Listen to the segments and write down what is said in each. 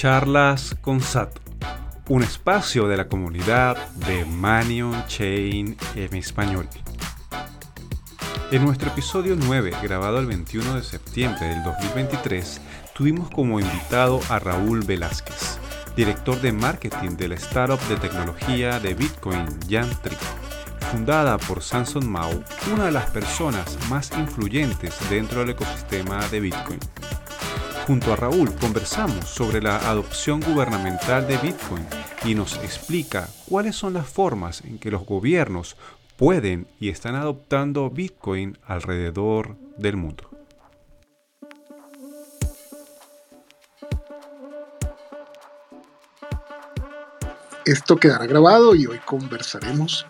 Charlas con Sato, un espacio de la comunidad de Manion Chain en español. En nuestro episodio 9, grabado el 21 de septiembre del 2023, tuvimos como invitado a Raúl Velázquez, director de marketing de la startup de tecnología de Bitcoin Yantri, fundada por Samson Mao, una de las personas más influyentes dentro del ecosistema de Bitcoin. Junto a Raúl conversamos sobre la adopción gubernamental de Bitcoin y nos explica cuáles son las formas en que los gobiernos pueden y están adoptando Bitcoin alrededor del mundo. Esto quedará grabado y hoy conversaremos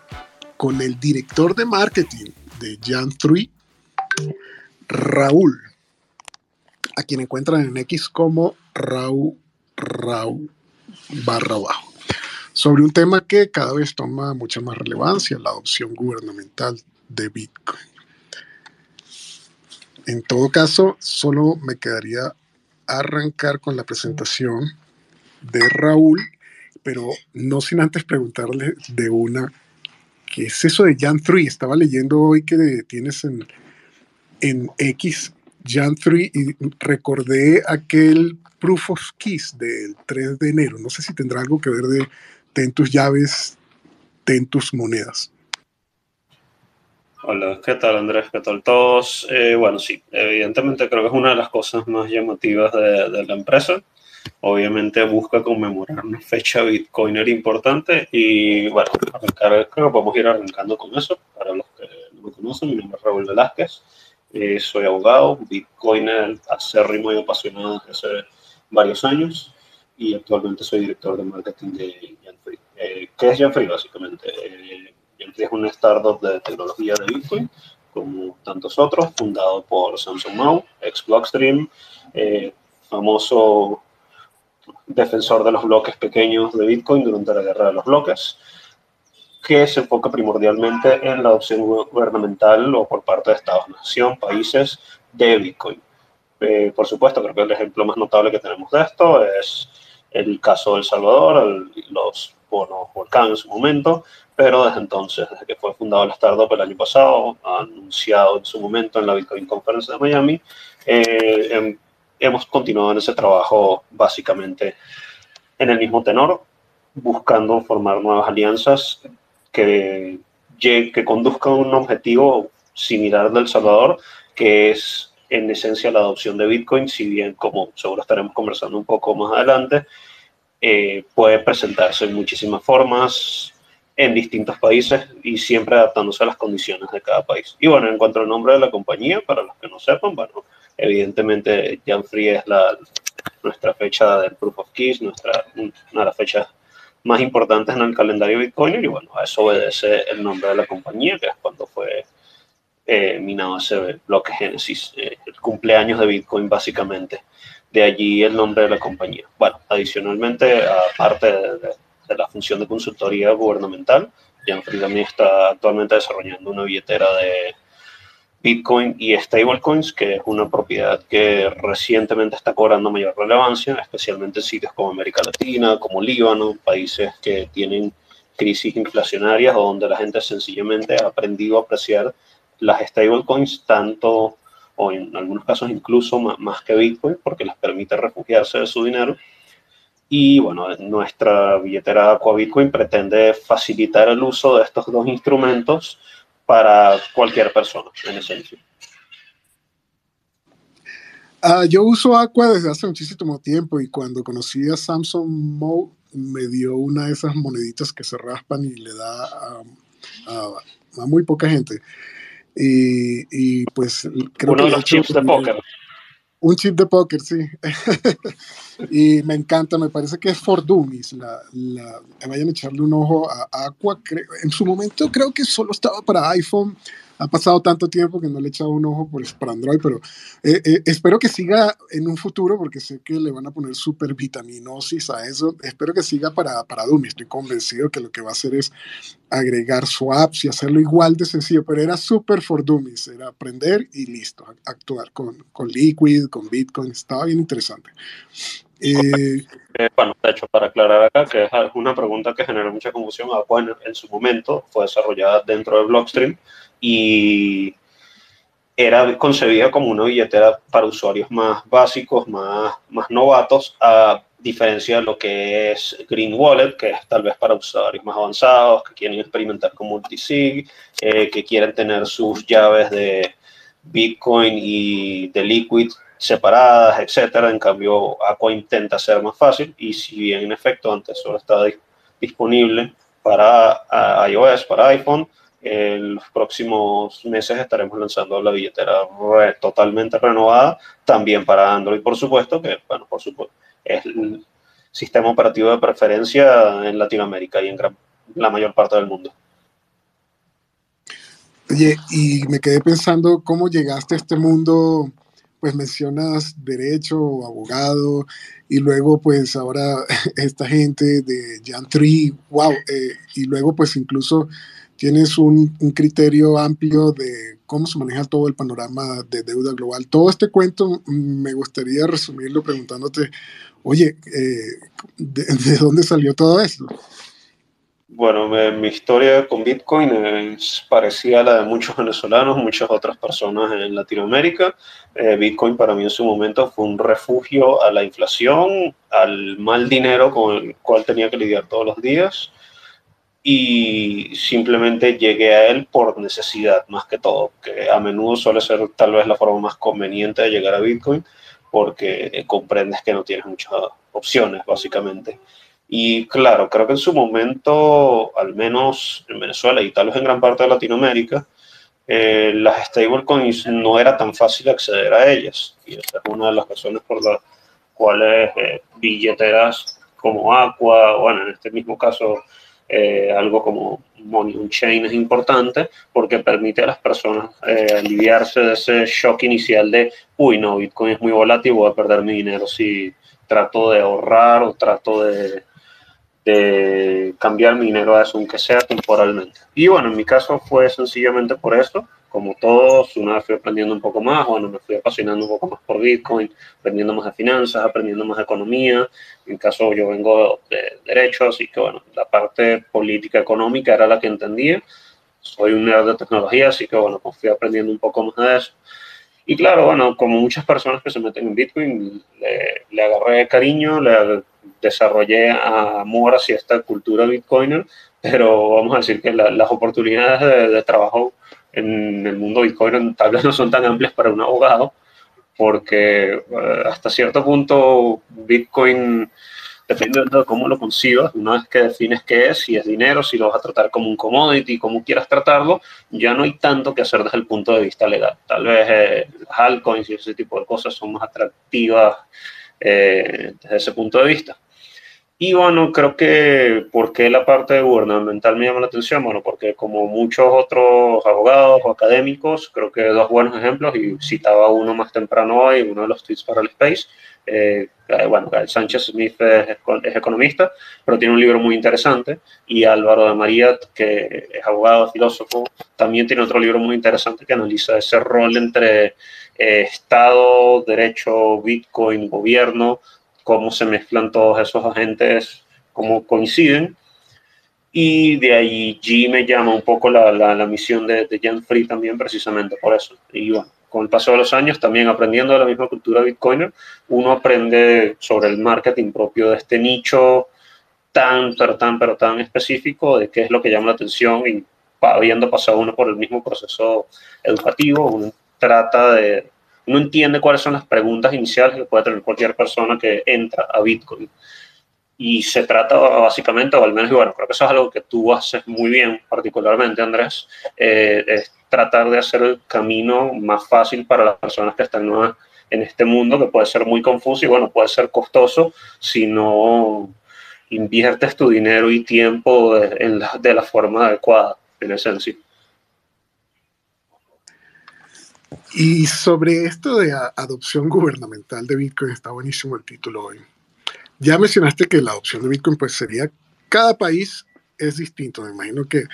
con el director de marketing de Jan3, Raúl, a quien encuentran en X como Raúl, Raúl barra abajo sobre un tema que cada vez toma mucha más relevancia, la adopción gubernamental de Bitcoin. En todo caso, solo me quedaría arrancar con la presentación de Raúl, pero no sin antes preguntarle de una, ¿qué es eso de Jan3? Estaba leyendo hoy que tienes en, en X Jan3 y recordé aquel Proof of Keys del 3 de enero. No sé si tendrá algo que ver de ten tus llaves, ten tus monedas. Hola, ¿qué tal Andrés? ¿Qué tal todos? Eh, bueno, sí, evidentemente creo que es una de las cosas más llamativas de, la empresa. Obviamente busca conmemorar una fecha bitcoiner importante y bueno, creo que podemos ir arrancando con eso. Para los que no me conocen, mi nombre es Raúl Velázquez, eh, soy abogado, bitcoiner acérrimo y apasionado desde hace varios años y actualmente soy director de marketing de Janfree. Eh, ¿Qué es Janfree básicamente? Eh, es una startup de tecnología de Bitcoin, como tantos otros, fundado por Samsung Mao, ex Blockstream, eh, famoso defensor de los bloques pequeños de Bitcoin durante la guerra de los bloques, que se enfoca primordialmente en la adopción gubernamental o por parte de Estados-nación, países de Bitcoin. Eh, por supuesto, creo que el ejemplo más notable que tenemos de esto es el caso de El Salvador, los bonos volcán en su momento, pero desde entonces, desde que fue fundado el startup el año pasado, anunciado en su momento en la Bitcoin Conference de Miami, eh, em, hemos continuado en ese trabajo básicamente en el mismo tenor, buscando formar nuevas alianzas que, conduzcan a un objetivo similar del Salvador, que es en esencia la adopción de Bitcoin, si bien como seguro estaremos conversando un poco más adelante, eh, puede presentarse en muchísimas formas en distintos países y siempre adaptándose a las condiciones de cada país. Y bueno, en cuanto al nombre de la compañía, para los que no sepan, bueno, evidentemente Jan Free es la, nuestra fecha del Proof of Keys, nuestra, una de las fechas más importantes en el calendario Bitcoin y bueno, a eso obedece el nombre de la compañía, que es cuando fue eh, minado ese bloque Génesis, eh, el cumpleaños de Bitcoin básicamente. De allí el nombre de la compañía. Bueno, adicionalmente, aparte de, la función de consultoría gubernamental, Janfrey también está actualmente desarrollando una billetera de Bitcoin y stablecoins, que es una propiedad que recientemente está cobrando mayor relevancia, especialmente en sitios como América Latina, como Líbano, países que tienen crisis inflacionarias o donde la gente sencillamente ha aprendido a apreciar las stablecoins tanto, o en algunos casos incluso más, que Bitcoin, porque les permite refugiarse de su dinero. Y bueno, nuestra billetera Aqua Bitcoin pretende facilitar el uso de estos dos instrumentos para cualquier persona, en esencia. Uh, yo uso Aqua desde hace muchísimo tiempo y cuando conocí a Samsung Mo me dio una de esas moneditas que se raspan y le da a muy poca gente. Y, pues creo Uno que de los chips de póker. Un chip de póker, sí. y me encanta, me parece que es for Dummies. La, la, vayan a echarle un ojo a Aqua. En su momento creo que solo estaba para iPhone ha pasado tanto tiempo que no le he echado un ojo por, para Android, pero eh, eh, espero que siga en un futuro porque sé que le van a poner super vitaminosis a eso. Espero que siga para, para Doom. Estoy convencido que lo que va a hacer es agregar swaps y hacerlo igual de sencillo, pero era super for dummies, era aprender y listo, actuar con, con Liquid, con Bitcoin, estaba bien interesante. Eh, eh, bueno, de hecho, para aclarar acá, que es una pregunta que generó mucha confusión, Aqua en, en su momento fue desarrollada dentro de Blockstream y era concebida como una billetera para usuarios más básicos, más, más novatos, a diferencia de lo que es Green Wallet, que es tal vez para usuarios más avanzados, que quieren experimentar con multisig, eh, que quieren tener sus llaves de Bitcoin y de Liquid separadas, etcétera. En cambio, Aqua intenta ser más fácil y si bien en efecto antes solo estaba disponible para iOS, para iPhone, en los próximos meses estaremos lanzando la billetera totalmente renovada, también para Android, por supuesto, que, bueno, por supuesto, es el sistema operativo de preferencia en Latinoamérica y en la mayor parte del mundo. Oye, y me quedé pensando cómo llegaste a este mundo, pues mencionas derecho, abogado, y luego pues ahora esta gente de Jan Tree, wow, eh, y luego pues incluso tienes un, criterio amplio de cómo se maneja todo el panorama de deuda global. Todo este cuento mm, me gustaría resumirlo preguntándote, oye, eh, ¿de, dónde salió todo esto? Bueno, mi historia con Bitcoin es parecida a la de muchos venezolanos, muchas otras personas en Latinoamérica. Eh, Bitcoin para mí en su momento fue un refugio a la inflación, al mal dinero con el cual tenía que lidiar todos los días y simplemente llegué a él por necesidad más que todo, que a menudo suele ser tal vez la forma más conveniente de llegar a Bitcoin porque comprendes que no tienes muchas opciones básicamente. Y claro, creo que en su momento, al menos en Venezuela y tal vez en gran parte de Latinoamérica, eh, las stablecoins no era tan fácil acceder a ellas. Y esa es una de las razones por las cuales eh, billeteras como Aqua, bueno, en este mismo caso eh, algo como Money on Chain es importante porque permite a las personas eh, aliviarse de ese shock inicial de, uy, no, Bitcoin es muy volátil, voy a perder mi dinero si trato de ahorrar o trato de, de cambiar mi dinero a eso, aunque sea temporalmente. Y bueno, en mi caso fue sencillamente por eso como todos, una vez fui aprendiendo un poco más, bueno, me fui apasionando un poco más por Bitcoin, aprendiendo más de finanzas, aprendiendo más de economía. En caso, yo vengo de derecho, así que bueno, la parte política económica era la que entendía. Soy un nerd de tecnología, así que bueno, pues fui aprendiendo un poco más de eso. Y claro, bueno, como muchas personas que se meten en Bitcoin, le, agarré cariño, le desarrollé amor hacia esta cultura bitcoiner, pero vamos a decir que las oportunidades de, de trabajo en el mundo Bitcoin tal vez no son tan amplias para un abogado, porque eh, hasta cierto punto Bitcoin, depende de cómo lo concibas, una vez que defines qué es, si es dinero, si lo vas a tratar como un commodity, como quieras tratarlo, ya no hay tanto que hacer desde el punto de vista legal. Tal vez eh, altcoins y ese tipo de cosas son más atractivas eh, desde ese punto de vista. Y bueno, creo que ¿por qué la parte gubernamental me llama la atención? Bueno, porque como muchos otros abogados o académicos, creo que dos buenos ejemplos, y citaba uno más temprano hoy, uno de los tweets para el Space. Eh, eh bueno, Sánchez Smith es, es, economista, pero tiene un libro muy interesante, y Álvaro de María, que es abogado, filósofo, también tiene otro libro muy interesante que analiza ese rol entre eh, Estado, derecho, Bitcoin, gobierno, cómo se mezclan todos esos agentes, cómo coinciden. Y de G me llama un poco la, la, misión de, de Jan Free también, precisamente por eso. Y bueno, con el paso de los años, también aprendiendo de la misma cultura bitcoiner, uno aprende sobre el marketing propio de este nicho tan, pero tan, pero tan específico de qué es lo que llama la atención y habiendo pasado uno por el mismo proceso educativo, uno trata de uno entiende cuáles son las preguntas iniciales que puede tener cualquier persona que entra a Bitcoin. Y se trata básicamente, o al menos, bueno, creo que eso es algo que tú haces muy bien, particularmente, Andrés, eh, es tratar de hacer el camino más fácil para las personas que están nuevas en este mundo, que puede ser muy confuso y, bueno, puede ser costoso si no inviertes tu dinero y tiempo de, de la forma adecuada, en esencia. Y sobre esto de adopción gubernamental de Bitcoin, está buenísimo el título hoy. Ya mencionaste que la adopción de Bitcoin pues sería, cada país es distinto. Me imagino que,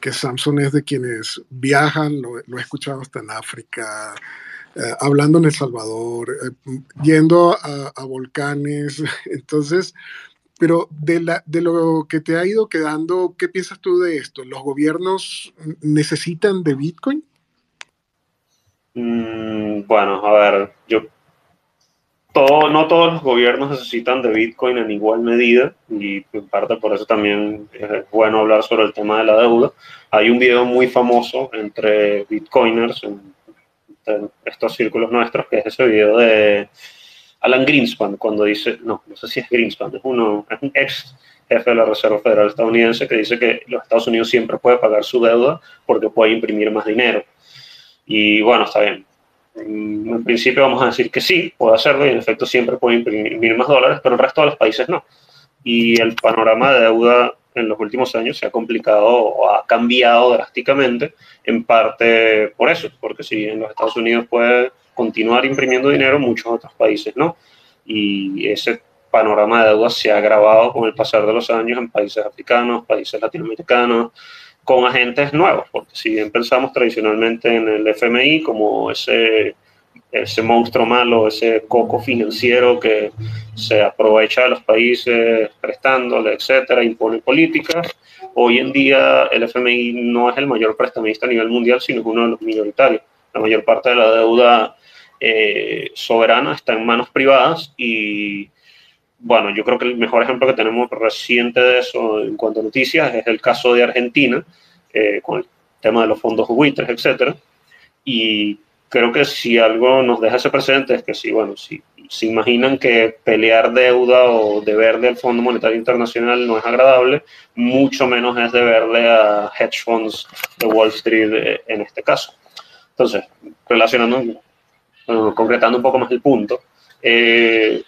que Samsung es de quienes viajan, lo, he escuchado hasta en África, hablando en El Salvador, yendo a, volcanes. Entonces, pero de, la, de lo que te ha ido quedando, ¿qué piensas tú de esto? ¿Los gobiernos necesitan de Bitcoin? Mm, bueno, a ver, yo todo, no todos los gobiernos necesitan de Bitcoin en igual medida y en parte por eso también es bueno hablar sobre el tema de la deuda. Hay un video muy famoso entre Bitcoiners, en, estos círculos nuestros, que es ese video de Alan Greenspan, cuando dice, no, no sé si es Greenspan, es, uno, es un ex jefe de la Reserva Federal estadounidense que dice que los Estados Unidos siempre puede pagar su deuda porque puede imprimir más dinero. Y bueno, está bien. En principio vamos a decir que sí, puede hacerlo y en efecto siempre puede imprimir más dólares, pero el resto de los países no. Y el panorama de deuda en los últimos años se ha complicado o ha cambiado drásticamente, en parte por eso, porque si en los Estados Unidos puede continuar imprimiendo dinero, muchos otros países no. Y ese panorama de deuda se ha agravado con el pasar de los años en países africanos, países latinoamericanos, con agentes nuevos, porque si bien pensamos tradicionalmente en el FMI como ese, ese monstruo malo, ese coco financiero que se aprovecha de los países prestándole, etcétera, impone políticas, hoy en día el FMI no es el mayor prestamista a nivel mundial, sino es uno de los minoritarios. La mayor parte de la deuda eh, soberana está en manos privadas y bueno, yo creo que el mejor ejemplo que tenemos reciente de eso en cuanto a noticias es el caso de Argentina, eh, con el tema de los fondos buitres, etcétera. Y creo que si algo nos deja ese precedente es que si, bueno, si se imaginan que pelear deuda o deber del Fondo Monetario Internacional no es agradable, mucho menos es deberle a hedge funds de Wall Street eh, en este caso. Entonces, relacionando, concretando un poco más el punto, eh,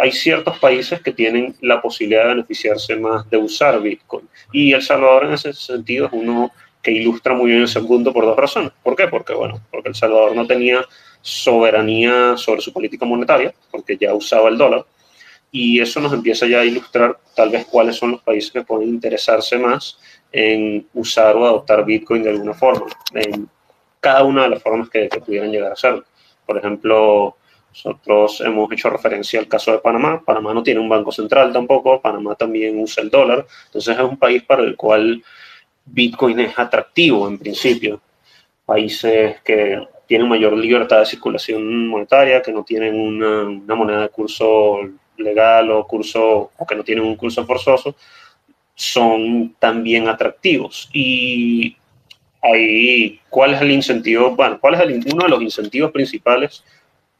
hay ciertos países que tienen la posibilidad de beneficiarse más de usar Bitcoin. Y El Salvador en ese sentido es uno que ilustra muy bien ese punto por dos razones. ¿Por qué? Porque, bueno, porque El Salvador no tenía soberanía sobre su política monetaria, porque ya usaba el dólar, y eso nos empieza ya a ilustrar tal vez cuáles son los países que pueden interesarse más en usar o adoptar Bitcoin de alguna forma, en cada una de las formas que, que pudieran llegar a ser. Por ejemplo, nosotros hemos hecho referencia al caso de Panamá. Panamá no tiene un banco central tampoco. Panamá también usa el dólar. Entonces es un país para el cual Bitcoin es atractivo en principio. Países que tienen mayor libertad de circulación monetaria, que no tienen una, una moneda de curso legal o curso o que no tienen un curso forzoso, son también atractivos. Y ahí, ¿cuál es el incentivo? Bueno, ¿cuál es el, uno de los incentivos principales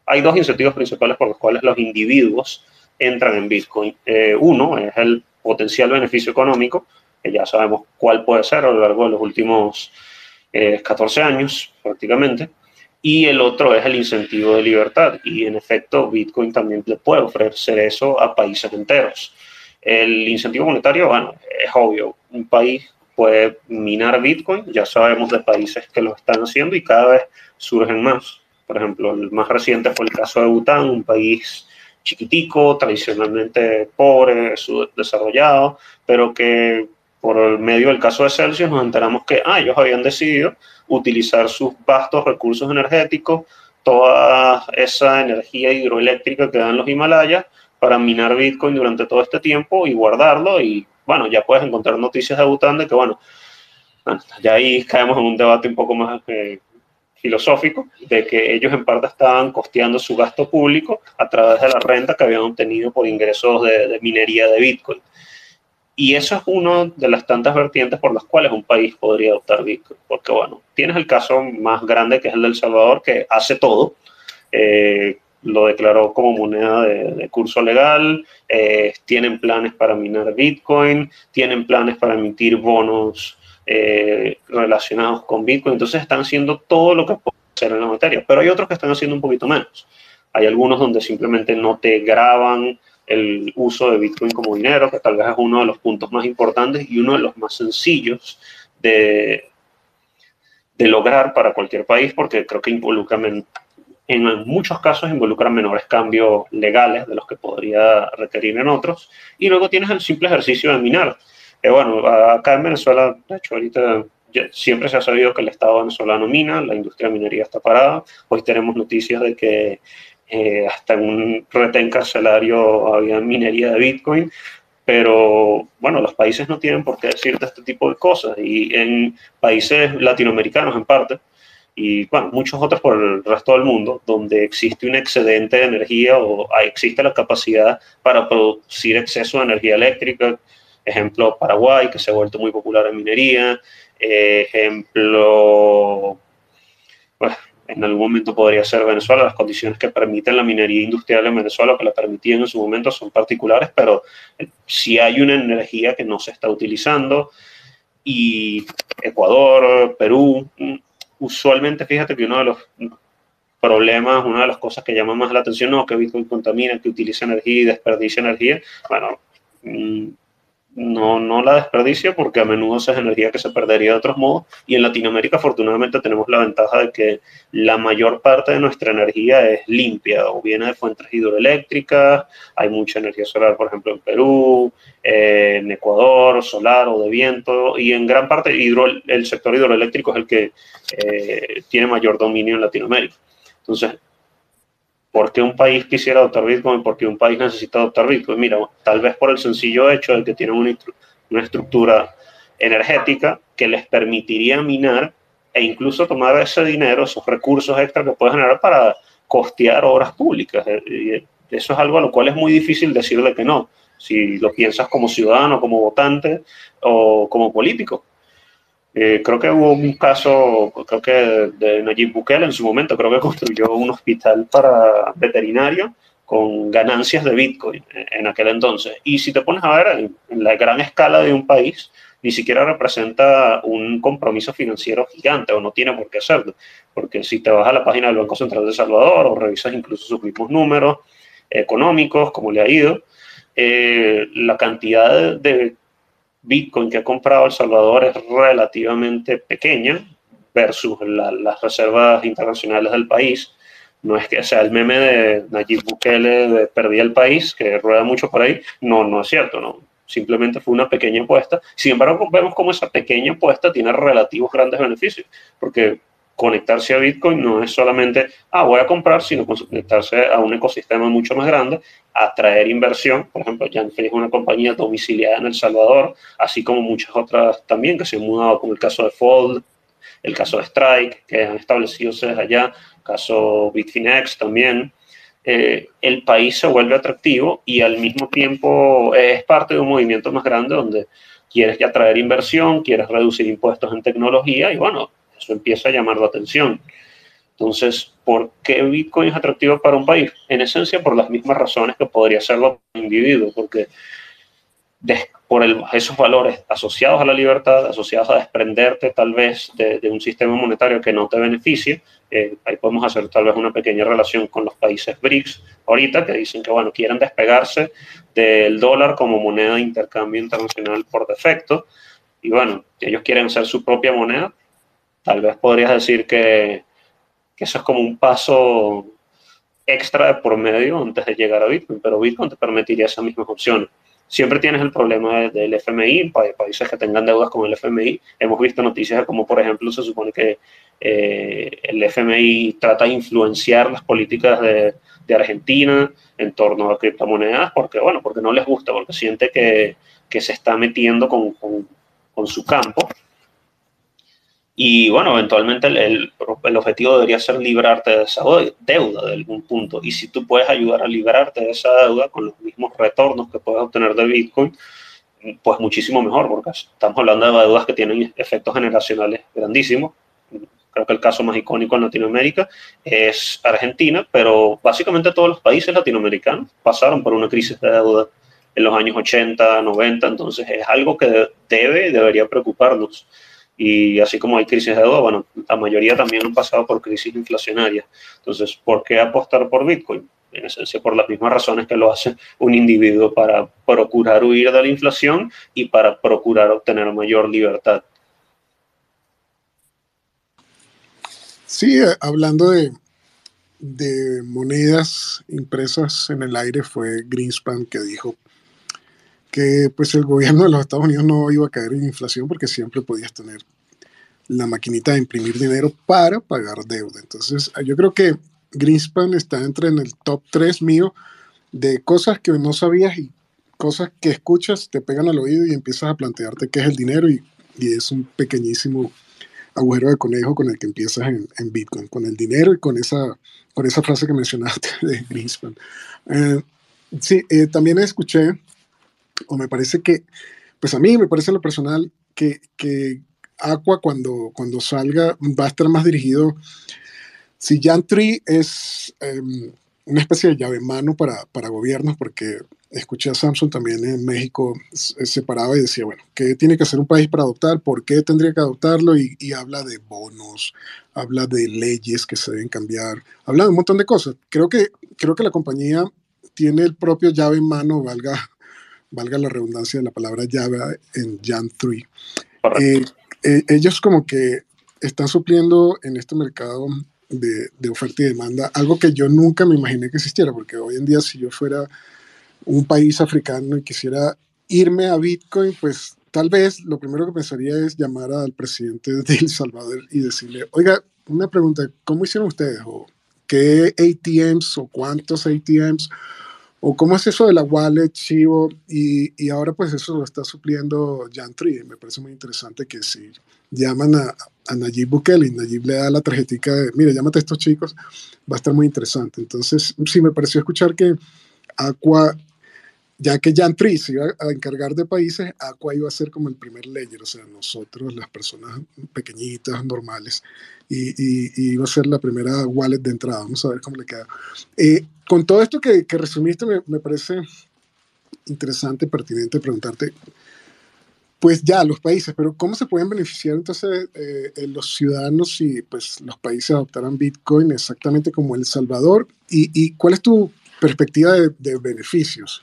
hay dos incentivos principales por los cuales los individuos entran en Bitcoin. Eh, uno es el potencial beneficio económico, que ya sabemos cuál puede ser a lo largo de los últimos 14 eh, años prácticamente, y el otro es el incentivo de libertad. Y en efecto, Bitcoin también le puede ofrecer eso a países enteros. El incentivo monetario, bueno, es obvio, un país puede minar Bitcoin, ya sabemos de países que lo están haciendo y cada vez surgen más. Por ejemplo, el más reciente fue el caso de Bután, un país chiquitico, tradicionalmente pobre, subdesarrollado, pero que por el medio del caso de Celsius nos enteramos que ah, ellos habían decidido utilizar sus vastos recursos energéticos, toda esa energía hidroeléctrica que dan los Himalayas, para minar Bitcoin durante todo este tiempo y guardarlo. Y bueno, ya puedes encontrar noticias de Bután de que, bueno, ya ahí caemos en un debate un poco más eh, filosófico de que ellos en parte estaban costeando su gasto público a través de la renta que habían obtenido por ingresos de, minería de Bitcoin. Y eso es una de las tantas vertientes por las cuales un país podría adoptar Bitcoin. Porque, bueno, tienes el caso más grande que es el de El Salvador, que hace todo. Eh, lo declaró como moneda de, curso legal, eh, tienen planes para minar Bitcoin, tienen planes para emitir bonos eh, relacionados con Bitcoin. Entonces están haciendo todo lo que pueden hacer en la materia, pero hay otros que están haciendo un poquito menos. Hay algunos donde simplemente no te graban el uso de Bitcoin como dinero, que tal vez es uno de los puntos más importantes y uno de los más sencillos de, de lograr para cualquier país, porque creo que involucra, en muchos casos involucran menores cambios legales de los que podría requerir en otros. Y luego tienes el simple ejercicio de minar bueno, acá en Venezuela, de hecho, ahorita siempre se ha sabido que el Estado venezolano mina, la industria minería está parada. Hoy tenemos noticias de que eh, hasta en un retén carcelario había minería de Bitcoin, pero bueno, los países no tienen por qué decirte este tipo de cosas y en países latinoamericanos en parte, y bueno, muchos otros por el resto del mundo, donde existe un excedente de energía o existe la capacidad para producir exceso de energía eléctrica. Ejemplo, Paraguay, que se ha vuelto muy popular en minería. ejemplo, bueno, en algún momento podría ser Venezuela. Las condiciones que permiten la minería industrial en Venezuela, que la permitían en su momento, son particulares, pero si hay una energía que no se está utilizando. Y Ecuador, Perú, usualmente, fíjate que uno de los problemas, una de las cosas que llama más la atención, no, que Bitcoin contamina, que utiliza energía y desperdicia energía. Bueno, mm, no, no la desperdicia porque a menudo esa es energía que se perdería de otros modos. Y en Latinoamérica, afortunadamente, tenemos la ventaja de que la mayor parte de nuestra energía es limpia o viene de fuentes hidroeléctricas. Hay mucha energía solar, por ejemplo, en Perú, en Ecuador, solar o de viento. Y en gran parte, el sector hidroeléctrico es el que eh, tiene mayor dominio en Latinoamérica. Entonces, ¿Por qué un país quisiera adoptar Bitcoin? ¿Por qué un país necesita adoptar Bitcoin? Mira, tal vez por el sencillo hecho de que tienen una, estructura energética que les permitiría minar e incluso tomar ese dinero, esos recursos extra que puede generar para costear obras públicas. Eh, y eso es algo a lo cual es muy difícil decirle que no, si lo piensas como ciudadano, como votante o como político. Eh, creo que hubo un caso, creo que de Nayib Bukele en su momento, creo que construyó un hospital para veterinario con ganancias de Bitcoin en aquel entonces. Y si te pones a ver en, la gran escala de un país, ni siquiera representa un compromiso financiero gigante o no tiene por qué hacerlo. Porque si te vas a la página del Banco Central de Salvador o revisas incluso sus mismos números económicos, como le ha ido, eh, la cantidad de Bitcoin que ha comprado El Salvador es relativamente pequeña versus las reservas internacionales del país. No es que sea el meme de Nayib Bukele de perdí el país, que rueda mucho por ahí. No, no es cierto, no. Simplemente fue una pequeña apuesta. Sin embargo, vemos cómo esa pequeña apuesta tiene relativos grandes beneficios, porque conectarse a Bitcoin no es solamente, ah, voy a comprar, sino conectarse a un ecosistema mucho más grande, atraer inversión. Por ejemplo, Janfrey es una compañía domiciliada en El Salvador, así como muchas otras también que se han mudado, como el caso de Fold, el caso de Strike, que han establecido sedes allá, caso Bitfinex también. Eh, el país se vuelve atractivo y al mismo tiempo es parte de un movimiento más grande donde quieres atraer inversión, quieres reducir impuestos en tecnología y bueno, eso empieza a llamar la atención. Entonces, ¿por qué Bitcoin es atractivo para un país? En esencia, por las mismas razones que podría serlo para un individuo, porque por esos valores asociados a la libertad, asociados a desprenderte tal vez de, un sistema monetario que no te beneficie, eh, ahí podemos hacer tal vez una pequeña relación con los países BRICS ahorita, que dicen que, bueno, quieren despegarse del dólar como moneda de intercambio internacional por defecto, y bueno, ellos quieren hacer su propia moneda, Tal vez podrías decir que, eso es como un paso extra de por medio antes de llegar a Bitcoin, pero Bitcoin te permitiría esas mismas opciones. Siempre tienes el problema del FMI, países que tengan deudas con el FMI. Hemos visto noticias como, por ejemplo, se supone que eh, el FMI trata de influenciar las políticas de, Argentina en torno a criptomonedas, porque, bueno, porque no les gusta, porque siente que, se está metiendo con, con su campo y bueno, eventualmente el, el, objetivo debería ser librarte de esa deuda de algún punto. Y si tú puedes ayudar a librarte de esa deuda con los mismos retornos que puedes obtener de Bitcoin, pues muchísimo mejor, porque estamos hablando de deudas que tienen efectos generacionales grandísimos. Creo que el caso más icónico en Latinoamérica es Argentina, pero básicamente todos los países latinoamericanos pasaron por una crisis de deuda en los años 80, 90, entonces es algo que debe debería preocuparnos. Y así como hay crisis de deuda, bueno, la mayoría también han pasado por crisis inflacionarias. Entonces, ¿por qué apostar por Bitcoin? En esencia, por las mismas razones que lo hace un individuo para procurar huir de la inflación y para procurar obtener mayor libertad. Sí, eh, hablando de, de monedas impresas en el aire, fue Greenspan que dijo que pues el gobierno de los Estados Unidos no iba a caer en inflación porque siempre podías tener la maquinita de imprimir dinero para pagar deuda. Entonces, yo creo que Greenspan está entre en el top 3 mío de cosas que no sabías y cosas que escuchas, te pegan al oído y empiezas a plantearte qué es el dinero y, y es un pequeñísimo agujero de conejo con el que empiezas en, en, Bitcoin, con el dinero y con esa, con esa frase que mencionaste de Greenspan. Eh, sí, eh, también escuché, o me parece que, pues a mí me parece en lo personal, que, que Aqua cuando, cuando salga va a estar más dirigido, si Tree es um, una especie de llave mano para, para gobiernos, porque escuché a Samsung también en México, se paraba y decía, bueno, ¿qué tiene que hacer un país para adoptar? ¿Por qué tendría que adoptarlo? Y, y, habla de bonos, habla de leyes que se deben cambiar, habla de un montón de cosas. Creo que, creo que la compañía tiene el propio llave en mano, valga, valga la redundancia de la palabra llave en Jan 3. Eh, eh, ellos como que están supliendo en este mercado de, de oferta y demanda algo que yo nunca me imaginé que existiera, porque hoy en día si yo fuera un país africano y quisiera irme a Bitcoin, pues tal vez lo primero que pensaría es llamar al presidente de El Salvador y decirle, oiga, una pregunta, ¿cómo hicieron ustedes? ¿O qué ATMs o cuántos ATMs? ¿O cómo es eso de la wallet, Chivo? Y, y ahora pues eso lo está supliendo Jantri. Me parece muy interesante que si llaman a, a Nayib Bukele y Nayib le da la tarjetita de, mire, llámate a estos chicos, va a estar muy interesante. Entonces, sí, me pareció escuchar que Aqua ya que Jan Tri se iba a encargar de países, Aqua iba a ser como el primer ledger, o sea, nosotros, las personas pequeñitas, normales, y, y, iba a ser la primera wallet de entrada. Vamos a ver cómo le queda. Eh, con todo esto que, que resumiste, me, me, parece interesante, pertinente preguntarte, pues ya los países, pero ¿cómo se pueden beneficiar entonces eh, los ciudadanos si pues, los países adoptaran Bitcoin exactamente como El Salvador? ¿Y, y cuál es tu perspectiva de, de beneficios?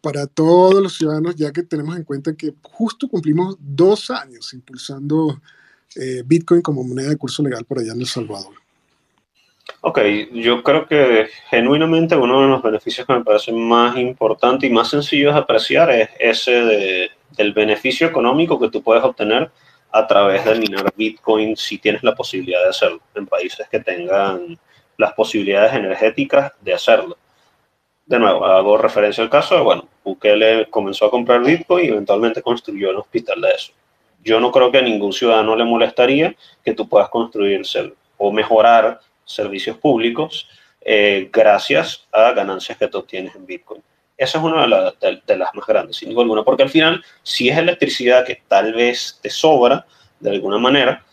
Para todos los ciudadanos, ya que tenemos en cuenta que justo cumplimos dos años impulsando eh, Bitcoin como moneda de curso legal por allá en El Salvador. Ok, yo creo que genuinamente uno de los beneficios que me parece más importante y más sencillo de apreciar es ese de, del beneficio económico que tú puedes obtener a través de minar Bitcoin si tienes la posibilidad de hacerlo en países que tengan las posibilidades energéticas de hacerlo de nuevo, hago referencia al caso de, bueno, Bukele comenzó a comprar Bitcoin y eventualmente construyó el hospital de eso. Yo no creo que a ningún ciudadano le molestaría que tú puedas construir o mejorar servicios públicos eh, gracias a ganancias que tú obtienes en Bitcoin. Esa es una de, de, las más grandes, sin duda alguna, porque al final, si es electricidad que tal vez te sobra de alguna manera,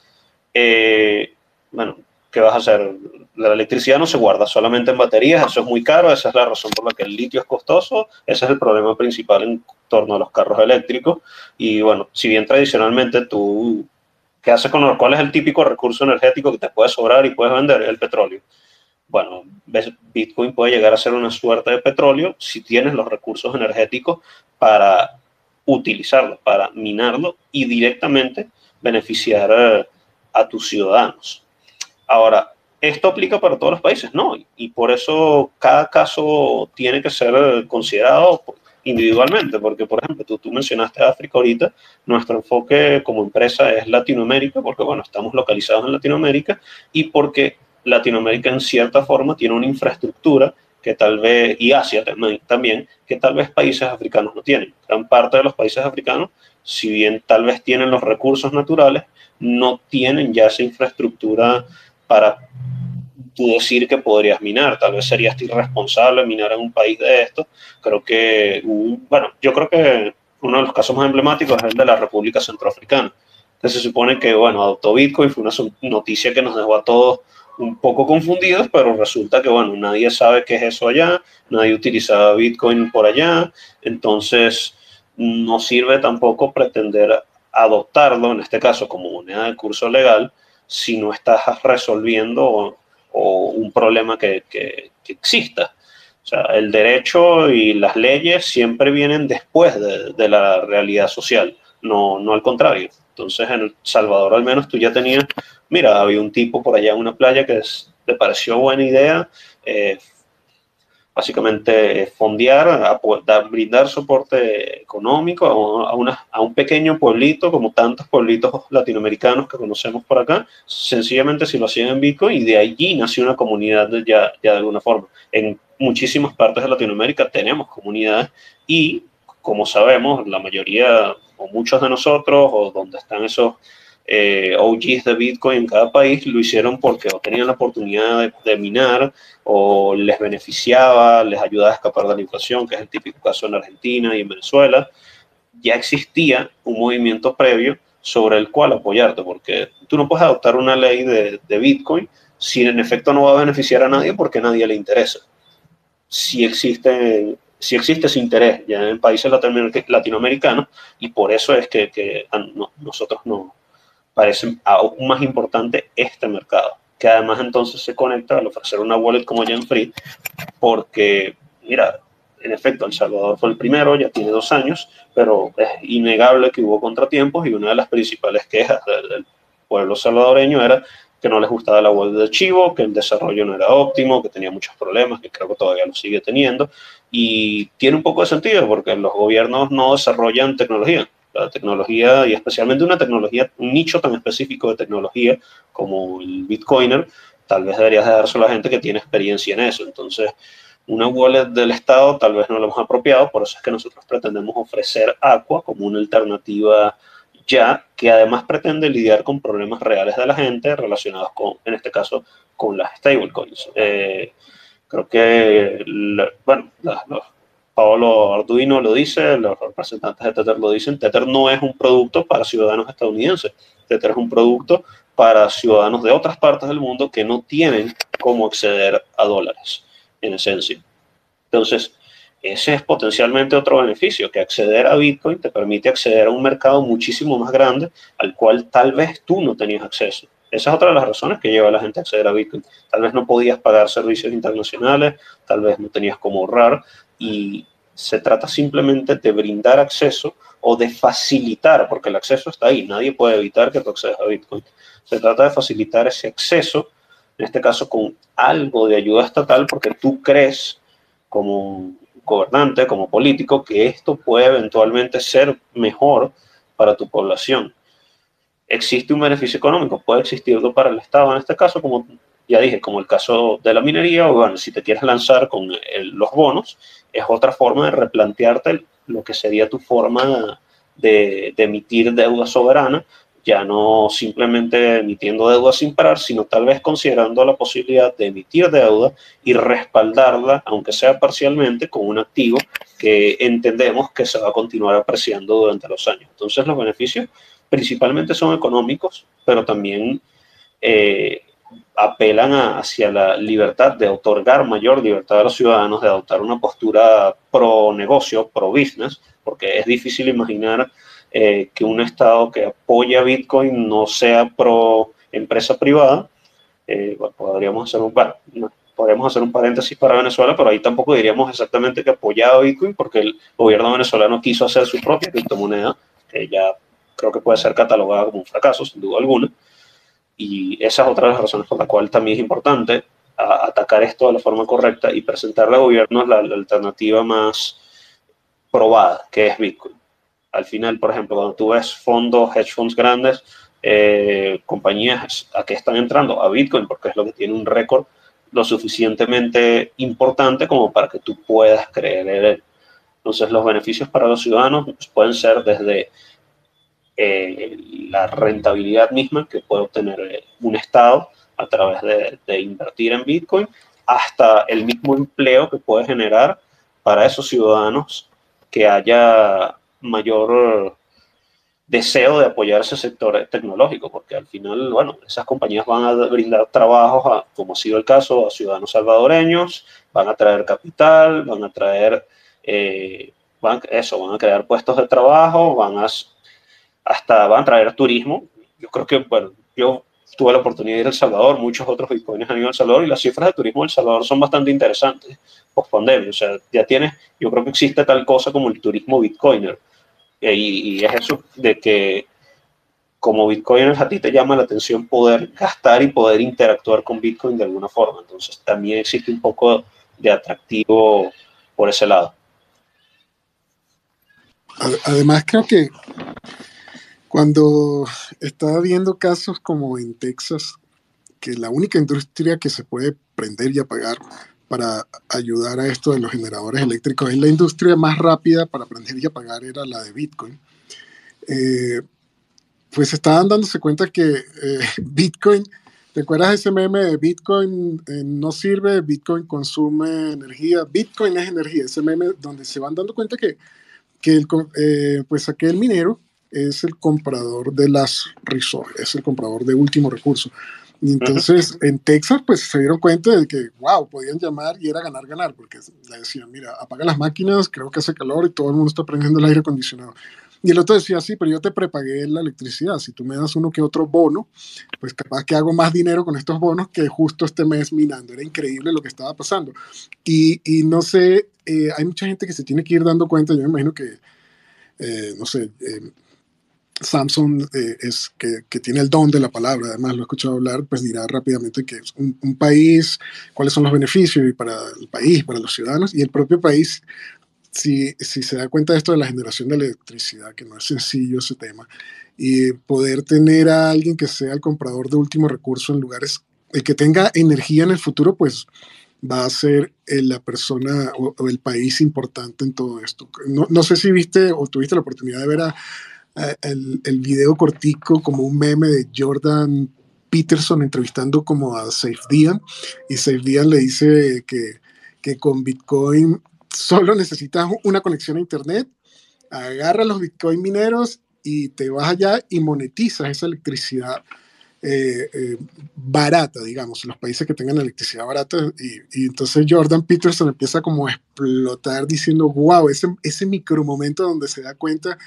eh, bueno, ¿qué vas a hacer? La electricidad no se guarda solamente en baterías, eso es muy caro, esa es la razón por la que el litio es costoso, ese es el problema principal en torno a los carros eléctricos. Y bueno, si bien tradicionalmente tú, ¿qué haces con los, cuál es el típico recurso energético que te puede sobrar y puedes vender? El petróleo. Bueno, Bitcoin puede llegar a ser una suerte de petróleo si tienes los recursos energéticos para utilizarlo, para minarlo y directamente beneficiar a, a tus ciudadanos. Ahora, ¿esto aplica para todos los países? No, y por eso cada caso tiene que ser considerado individualmente, porque por ejemplo, tú, tú mencionaste África ahorita, nuestro enfoque como empresa es Latinoamérica, porque bueno, estamos localizados en Latinoamérica y porque Latinoamérica en cierta forma tiene una infraestructura que tal vez, y Asia también, que tal vez países africanos no tienen. Gran parte de los países africanos, si bien tal vez tienen los recursos naturales, no tienen ya esa infraestructura para tú decir que podrías minar. Tal vez serías irresponsable minar en un país de esto. Creo que, bueno, yo creo que uno de los casos más emblemáticos es el de la República Centroafricana. Entonces se supone que, bueno, adoptó Bitcoin, fue una noticia que nos dejó a todos un poco confundidos, pero resulta que, bueno, nadie sabe qué es eso allá, nadie utilizaba Bitcoin por allá, entonces no sirve tampoco pretender adoptarlo, en este caso como moneda de curso legal, si no estás resolviendo o, un problema que, que, exista. O sea, el derecho y las leyes siempre vienen después de, de, la realidad social, no, no al contrario. Entonces, en El Salvador al menos tú ya tenías, mira, había un tipo por allá en una playa que le pareció buena idea, eh, básicamente fondear, dar, brindar soporte económico a, un pequeño pueblito, como tantos pueblitos latinoamericanos que conocemos por acá, sencillamente si lo hacían en Bitcoin y de allí nació una comunidad ya, ya de alguna forma. En muchísimas partes de Latinoamérica tenemos comunidades y, como sabemos, la mayoría o muchos de nosotros o donde están esos eh, OGs de Bitcoin en cada país lo hicieron porque o tenían la oportunidad de, minar o les beneficiaba, les ayudaba a escapar de la inflación, que es el típico caso en Argentina y en Venezuela. Ya existía un movimiento previo sobre el cual apoyarte, porque tú no puedes adoptar una ley de, de Bitcoin si en efecto no va a beneficiar a nadie porque a nadie le interesa. Si existe, si existe ese interés ya en países latinoamericanos y por eso es que, que nosotros no, parece aún más importante este mercado, que además entonces se conecta al ofrecer una wallet como Free, porque, mira, en efecto, El Salvador fue el primero, ya tiene dos años, pero es innegable que hubo contratiempos y una de las principales quejas del, pueblo salvadoreño era que no les gustaba la wallet de Chivo, que el desarrollo no era óptimo, que tenía muchos problemas, que creo que todavía lo sigue teniendo. Y tiene un poco de sentido porque los gobiernos no desarrollan tecnología, la tecnología y especialmente una tecnología, un nicho tan específico de tecnología como el Bitcoiner, tal vez deberías dárselo a la gente que tiene experiencia en eso. Entonces, una wallet del Estado tal vez no lo hemos apropiado, por eso es que nosotros pretendemos ofrecer Aqua como una alternativa ya que además pretende lidiar con problemas reales de la gente relacionados con, en este caso, con las stablecoins. Eh, creo que, bueno, los Paolo Arduino lo dice, los representantes de Tether lo dicen, Tether no es un producto para ciudadanos estadounidenses, Tether es un producto para ciudadanos de otras partes del mundo que no tienen cómo acceder a dólares, en esencia. Entonces, ese es potencialmente otro beneficio, que acceder a Bitcoin te permite acceder a un mercado muchísimo más grande al cual tal vez tú no tenías acceso. Esa es otra de las razones que lleva a la gente a acceder a Bitcoin. Tal vez no podías pagar servicios internacionales, tal vez no tenías cómo ahorrar y se trata simplemente de brindar acceso o de facilitar, porque el acceso está ahí, nadie puede evitar que tú accedas a Bitcoin. Se trata de facilitar ese acceso, en este caso con algo de ayuda estatal, porque tú crees como gobernante, como político, que esto puede eventualmente ser mejor para tu población existe un beneficio económico, puede existirlo para el Estado en este caso, como ya dije, como el caso de la minería, o bueno, si te quieres lanzar con los bonos, es otra forma de replantearte lo que sería tu forma de, emitir deuda soberana, ya no simplemente emitiendo deuda sin parar, sino tal vez considerando la posibilidad de emitir deuda y respaldarla, aunque sea parcialmente, con un activo que entendemos que se va a continuar apreciando durante los años. Entonces los beneficios principalmente son económicos, pero también eh, apelan hacia la libertad de otorgar mayor libertad a los ciudadanos, de adoptar una postura pro negocio, pro business, porque es difícil imaginar eh, que un Estado que apoya Bitcoin no sea pro empresa privada. Eh, podríamos hacer un, podríamos hacer un paréntesis para Venezuela, pero ahí tampoco diríamos exactamente que apoyaba Bitcoin, porque el gobierno venezolano quiso hacer su propia criptomoneda, que ya creo que puede ser catalogada como un fracaso, sin duda alguna. Y esa es otra de las razones por la cual también es importante atacar esto de la forma correcta y presentarle al gobierno la, alternativa más probada, que es Bitcoin. Al final, por ejemplo, cuando tú ves fondos, hedge funds grandes, eh, compañías a que están entrando a Bitcoin, porque es lo que tiene un récord lo suficientemente importante como para que tú puedas creer en él. Entonces, los beneficios para los ciudadanos pueden ser desde eh, la rentabilidad misma que puede obtener eh, un Estado a través de, invertir en Bitcoin, hasta el mismo empleo que puede generar para esos ciudadanos que haya mayor deseo de apoyar ese sector tecnológico, porque al final, bueno, esas compañías van a brindar trabajos, como ha sido el caso, a ciudadanos salvadoreños, van a traer capital, van a traer, eh, van, eso, van a crear puestos de trabajo, van a hasta van a traer turismo. Yo creo que, bueno, yo tuve la oportunidad de ir a El Salvador, muchos otros bitcoins han ido a El Salvador y las cifras de turismo en El Salvador son bastante interesantes post pandemia. O sea, ya tienes, yo creo que existe tal cosa como el turismo bitcoiner. Y, y es eso de que como bitcoiners a ti te llama la atención poder gastar y poder interactuar con bitcoin de alguna forma. Entonces también existe un poco de atractivo por ese lado. Además, creo que cuando estaba viendo casos como en Texas, que la única industria que se puede prender y apagar para ayudar a esto de los generadores eléctricos es la industria más rápida para prender y apagar era la de Bitcoin. Eh, pues estaban dándose cuenta que eh, Bitcoin, ¿te acuerdas ese meme de Bitcoin eh, no sirve, Bitcoin consume energía? Bitcoin es energía, ese meme donde se van dando cuenta que, que el, pues aquel minero es el comprador de las resources, es el comprador de último recurso. Y entonces en Texas pues se dieron cuenta de que, wow, podían llamar y era ganar, ganar, porque le decían, mira, apaga las máquinas, creo que hace calor y todo el mundo está prendiendo el aire acondicionado. Y el otro decía, sí, pero yo te prepagué la electricidad, si tú me das uno que otro bono, pues capaz que hago más dinero con estos bonos que justo este mes minando. Era increíble lo que estaba pasando. Y, y no sé, eh, hay mucha gente que se tiene que ir dando cuenta, yo me imagino que, eh, no sé, eh, Samsung eh, es que, que, tiene el don de la palabra, además lo he escuchado hablar, pues dirá rápidamente que es un, un, país, cuáles son los beneficios para el país, para los ciudadanos, y el propio país, si, si se da cuenta de esto de la generación de electricidad, que no es sencillo ese tema, y poder tener a alguien que sea el comprador de último recurso en lugares, el que tenga energía en el futuro, pues va a ser eh, la persona o, o el país importante en todo esto. No, no sé si viste o tuviste la oportunidad de ver a el, el, video cortico como un meme de Jordan Peterson entrevistando como a Safe Dian y Safe Dian le dice que, que con Bitcoin solo necesitas una conexión a Internet, agarra los Bitcoin mineros y te vas allá y monetizas esa electricidad eh, eh, barata, digamos, los países que tengan electricidad barata. Y, y, entonces Jordan Peterson empieza como a explotar diciendo, wow, ese, ese micro momento donde se da cuenta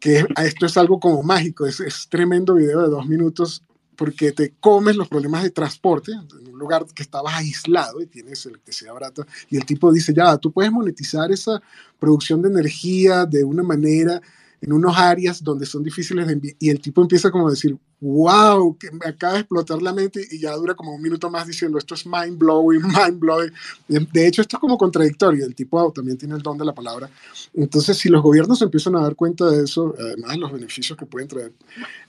que esto es algo como mágico, es, es tremendo video de dos minutos porque te comes los problemas de transporte en un lugar que estabas aislado y tienes electricidad barata y el tipo dice, ya, tú puedes monetizar esa producción de energía de una manera en unos áreas donde son difíciles de. Y el tipo empieza como a decir, wow, que me acaba de explotar la mente y ya dura como un minuto más diciendo, esto es mind blowing, mind blowing. De hecho, esto es como contradictorio. El tipo también tiene el don de la palabra. Entonces, si los gobiernos empiezan a dar cuenta de eso, además de los beneficios que pueden traer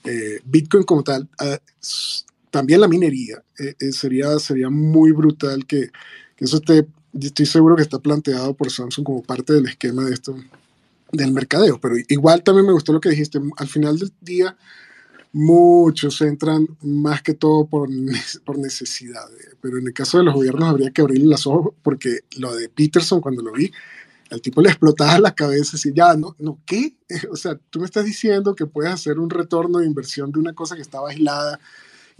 eh, Bitcoin como tal, eh, también la minería, eh, eh, sería, sería muy brutal que, que eso esté, estoy seguro que está planteado por Samsung como parte del esquema de esto del mercadeo. Pero igual también me gustó lo que dijiste. Al final del día, muchos entran más que todo por, por necesidad. Pero en el caso de los gobiernos habría que abrirle las ojos porque lo de Peterson, cuando lo vi, al tipo le explotaba la cabeza y ya, no, no, ¿qué? O sea, tú me estás diciendo que puedes hacer un retorno de inversión de una cosa que estaba aislada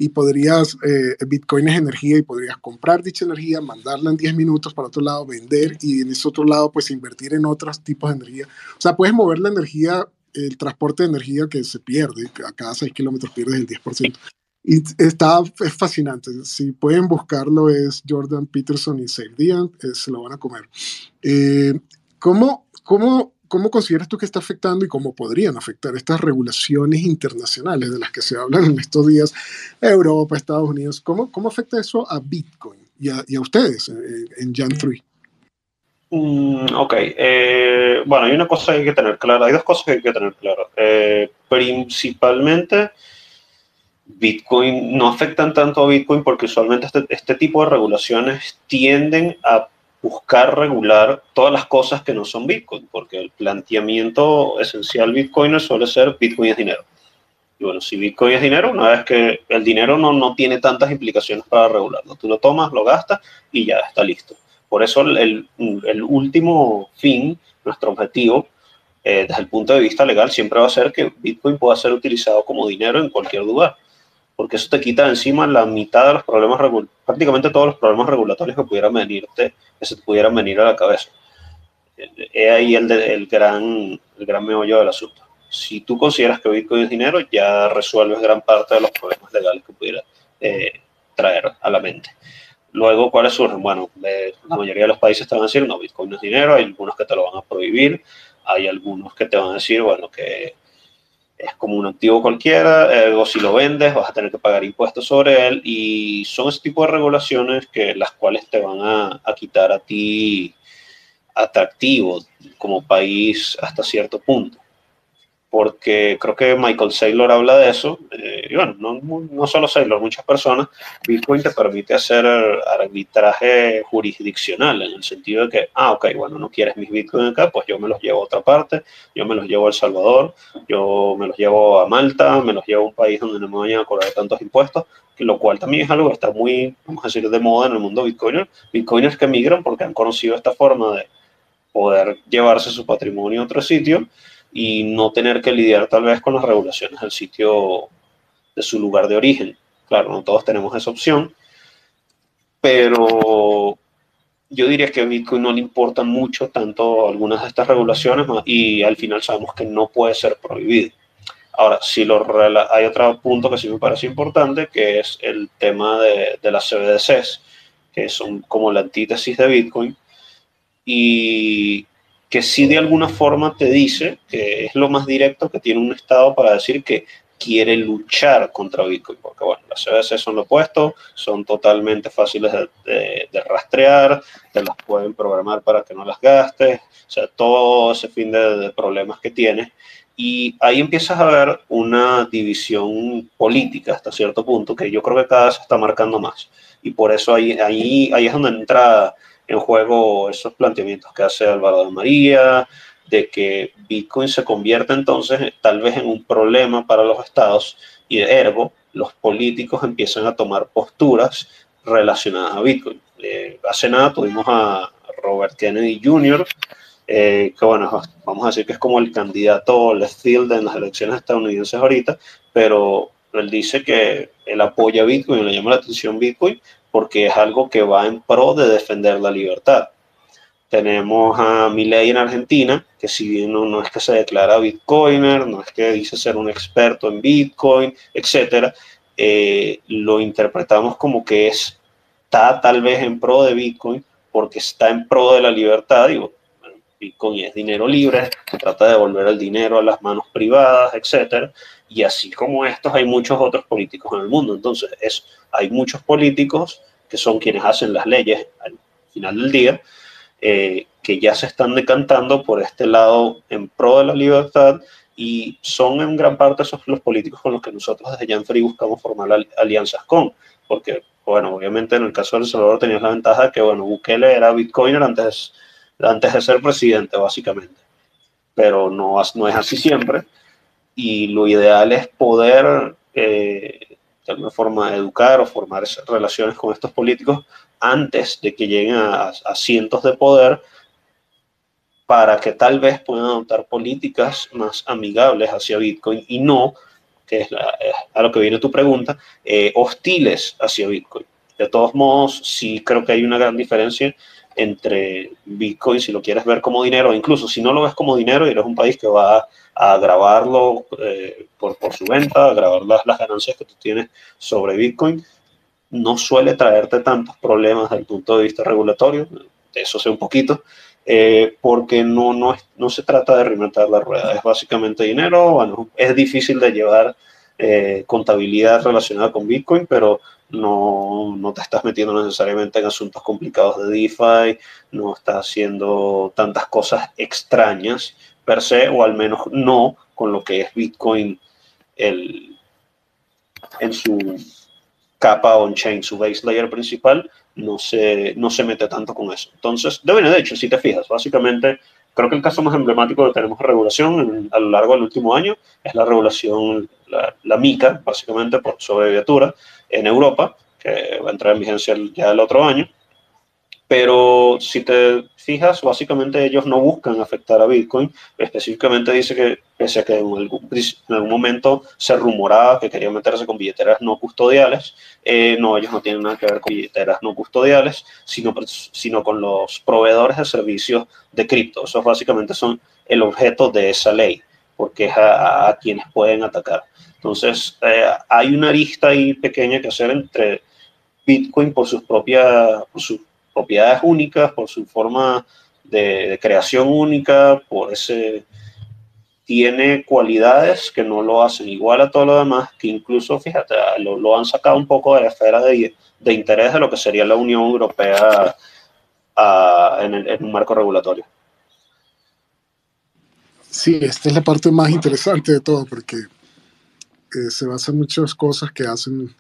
y podrías, eh, Bitcoin es energía y podrías comprar dicha energía, mandarla en 10 minutos para otro lado, vender y en ese otro lado pues invertir en otros tipos de energía. O sea, puedes mover la energía, el transporte de energía que se pierde, a cada 6 kilómetros pierdes el 10%. Y está, es fascinante. Si pueden buscarlo, es Jordan Peterson y Save eh, se lo van a comer. Eh, ¿Cómo, cómo ¿cómo consideras tú que está afectando y cómo podrían afectar estas regulaciones internacionales de las que se hablan en estos días, Europa, Estados Unidos? ¿Cómo, cómo afecta eso a Bitcoin y a, y a ustedes en, Jan 3? Mm, ok, eh, bueno, hay una cosa que hay que tener clara, hay dos cosas que hay que tener claro. Eh, principalmente, Bitcoin no afectan tanto a Bitcoin porque usualmente este, este tipo de regulaciones tienden a buscar regular todas las cosas que no son Bitcoin, porque el planteamiento esencial Bitcoin suele ser Bitcoin es dinero. Y bueno, si Bitcoin es dinero, una vez que el dinero no, no tiene tantas implicaciones para regularlo, tú lo tomas, lo gastas y ya está listo. Por eso el, el último fin, nuestro objetivo, eh, desde el punto de vista legal, siempre va a ser que Bitcoin pueda ser utilizado como dinero en cualquier lugar porque eso te quita encima la mitad de los problemas, prácticamente todos los problemas regulatorios que pudieran venirte, que se te pudieran venir a la cabeza. Es ahí el, de, el, gran, el gran meollo del asunto. Si tú consideras que Bitcoin es dinero, ya resuelves gran parte de los problemas legales que pudiera eh, traer a la mente. Luego, ¿cuáles surgen? Bueno, eh, la mayoría de los países te van a decir, no, Bitcoin no es dinero, hay algunos que te lo van a prohibir, hay algunos que te van a decir, bueno, que es como un activo cualquiera, o si lo vendes vas a tener que pagar impuestos sobre él y son ese tipo de regulaciones que las cuales te van a, a quitar a ti atractivo como país hasta cierto punto porque creo que Michael Saylor habla de eso, eh, y bueno, no, no, solo Saylor, muchas personas, Bitcoin te permite hacer arbitraje jurisdiccional, en el sentido de que, ah, ok, bueno, no quieres mis Bitcoin acá, pues yo me los llevo a otra parte, yo me los llevo a El Salvador, yo me los llevo a Malta, me los llevo a un país donde no me vayan a cobrar tantos impuestos, lo cual también es algo que está muy, vamos a decir, de moda en el mundo Bitcoiner. Bitcoiners que migran porque han conocido esta forma de poder llevarse su patrimonio a otro sitio y no tener que lidiar tal vez con las regulaciones del sitio de su lugar de origen. Claro, no todos tenemos esa opción, pero yo diría que a Bitcoin no le importan mucho tanto algunas de estas regulaciones y al final sabemos que no puede ser prohibido. Ahora, si lo hay otro punto que sí me parece importante, que es el tema de, de las CBDCs, que son como la antítesis de Bitcoin. Y que sí de alguna forma te dice que es lo más directo que tiene un Estado para decir que quiere luchar contra Bitcoin, porque bueno, las CBDC son lo opuesto, son totalmente fáciles de, rastrear, te las pueden programar para que no las gastes, o sea, todo ese fin de, problemas que tiene. Y ahí empiezas a ver una división política hasta cierto punto, que yo creo que cada vez se está marcando más. Y por eso ahí, ahí, ahí es donde entra en juego esos planteamientos que hace Álvaro María, de que Bitcoin se convierte entonces tal vez en un problema para los estados y de ergo los políticos empiezan a tomar posturas relacionadas a Bitcoin. Eh, hace nada tuvimos a Robert Kennedy Jr., eh, que bueno, vamos a decir que es como el candidato left en las elecciones estadounidenses ahorita, pero él dice que él apoya Bitcoin, le llama la atención Bitcoin, porque es algo que va en pro de defender la libertad. Tenemos a Milei en Argentina, que si bien no, es que se declara bitcoiner, no es que dice ser un experto en bitcoin, etcétera, eh, lo interpretamos como que está tal vez en pro de bitcoin porque está en pro de la libertad. Digo, Bitcoin es dinero libre, se trata de devolver el dinero a las manos privadas, etcétera. Y así como estos, hay muchos otros políticos en el mundo. Entonces, es, hay muchos políticos que son quienes hacen las leyes al final del día, eh, que ya se están decantando por este lado en pro de la libertad y son en gran parte esos los políticos con los que nosotros desde Janfree buscamos formar alianzas con, porque, bueno, obviamente en el caso de El Salvador tenías la ventaja de que, bueno, Bukele era bitcoiner antes, antes de ser presidente, básicamente, pero no, no es así siempre y lo ideal es poder eh, de alguna forma educar o formar relaciones con estos políticos antes de que lleguen a, cientos de poder para que tal vez puedan adoptar políticas más amigables hacia Bitcoin y no, que es, a lo que viene tu pregunta, eh, hostiles hacia Bitcoin. De todos modos, sí creo que hay una gran diferencia entre Bitcoin, si lo quieres ver como dinero, incluso si no lo ves como dinero y eres un país que va a grabarlo eh, por, por, su venta, a grabar las, ganancias que tú tienes sobre Bitcoin, no suele traerte tantos problemas desde el punto de vista regulatorio, eso sé un poquito, eh, porque no, no, no se trata de reinventar la rueda, es básicamente dinero, es difícil de llevar eh, contabilidad relacionada con Bitcoin, pero no, no, te estás metiendo necesariamente en asuntos complicados de DeFi, no estás haciendo tantas cosas extrañas per se, o al menos no con lo que es Bitcoin el, en su capa on-chain, su base layer principal, no se, no se mete tanto con eso. Entonces, de, de hecho, si te fijas, básicamente, creo que el caso más emblemático que tenemos regulación a lo largo del último año es la regulación, la, MICA, básicamente por sobreviatura, en Europa, que va a entrar en vigencia ya el otro año. Pero si te fijas, básicamente ellos no buscan afectar a Bitcoin. Específicamente dice que, pese a que en algún, en algún momento se rumoraba que querían meterse con billeteras no custodiales, eh, no, ellos no tienen nada que ver con billeteras no custodiales, sino, sino con los proveedores de servicios de cripto. Esos básicamente son el objeto de esa ley, porque es a, a quienes pueden atacar. Entonces, eh, hay una arista ahí pequeña que hacer entre Bitcoin por sus propias, sus propiedades únicas, por su forma de, creación única, por ese tiene cualidades que no lo hacen igual a todo lo demás, que incluso, fíjate, lo, lo han sacado un poco de la esfera de, de, interés de lo que sería la Unión Europea en, en un marco regulatorio. Sí, esta es la parte más interesante de todo, porque eh, se basa en muchas cosas que hacen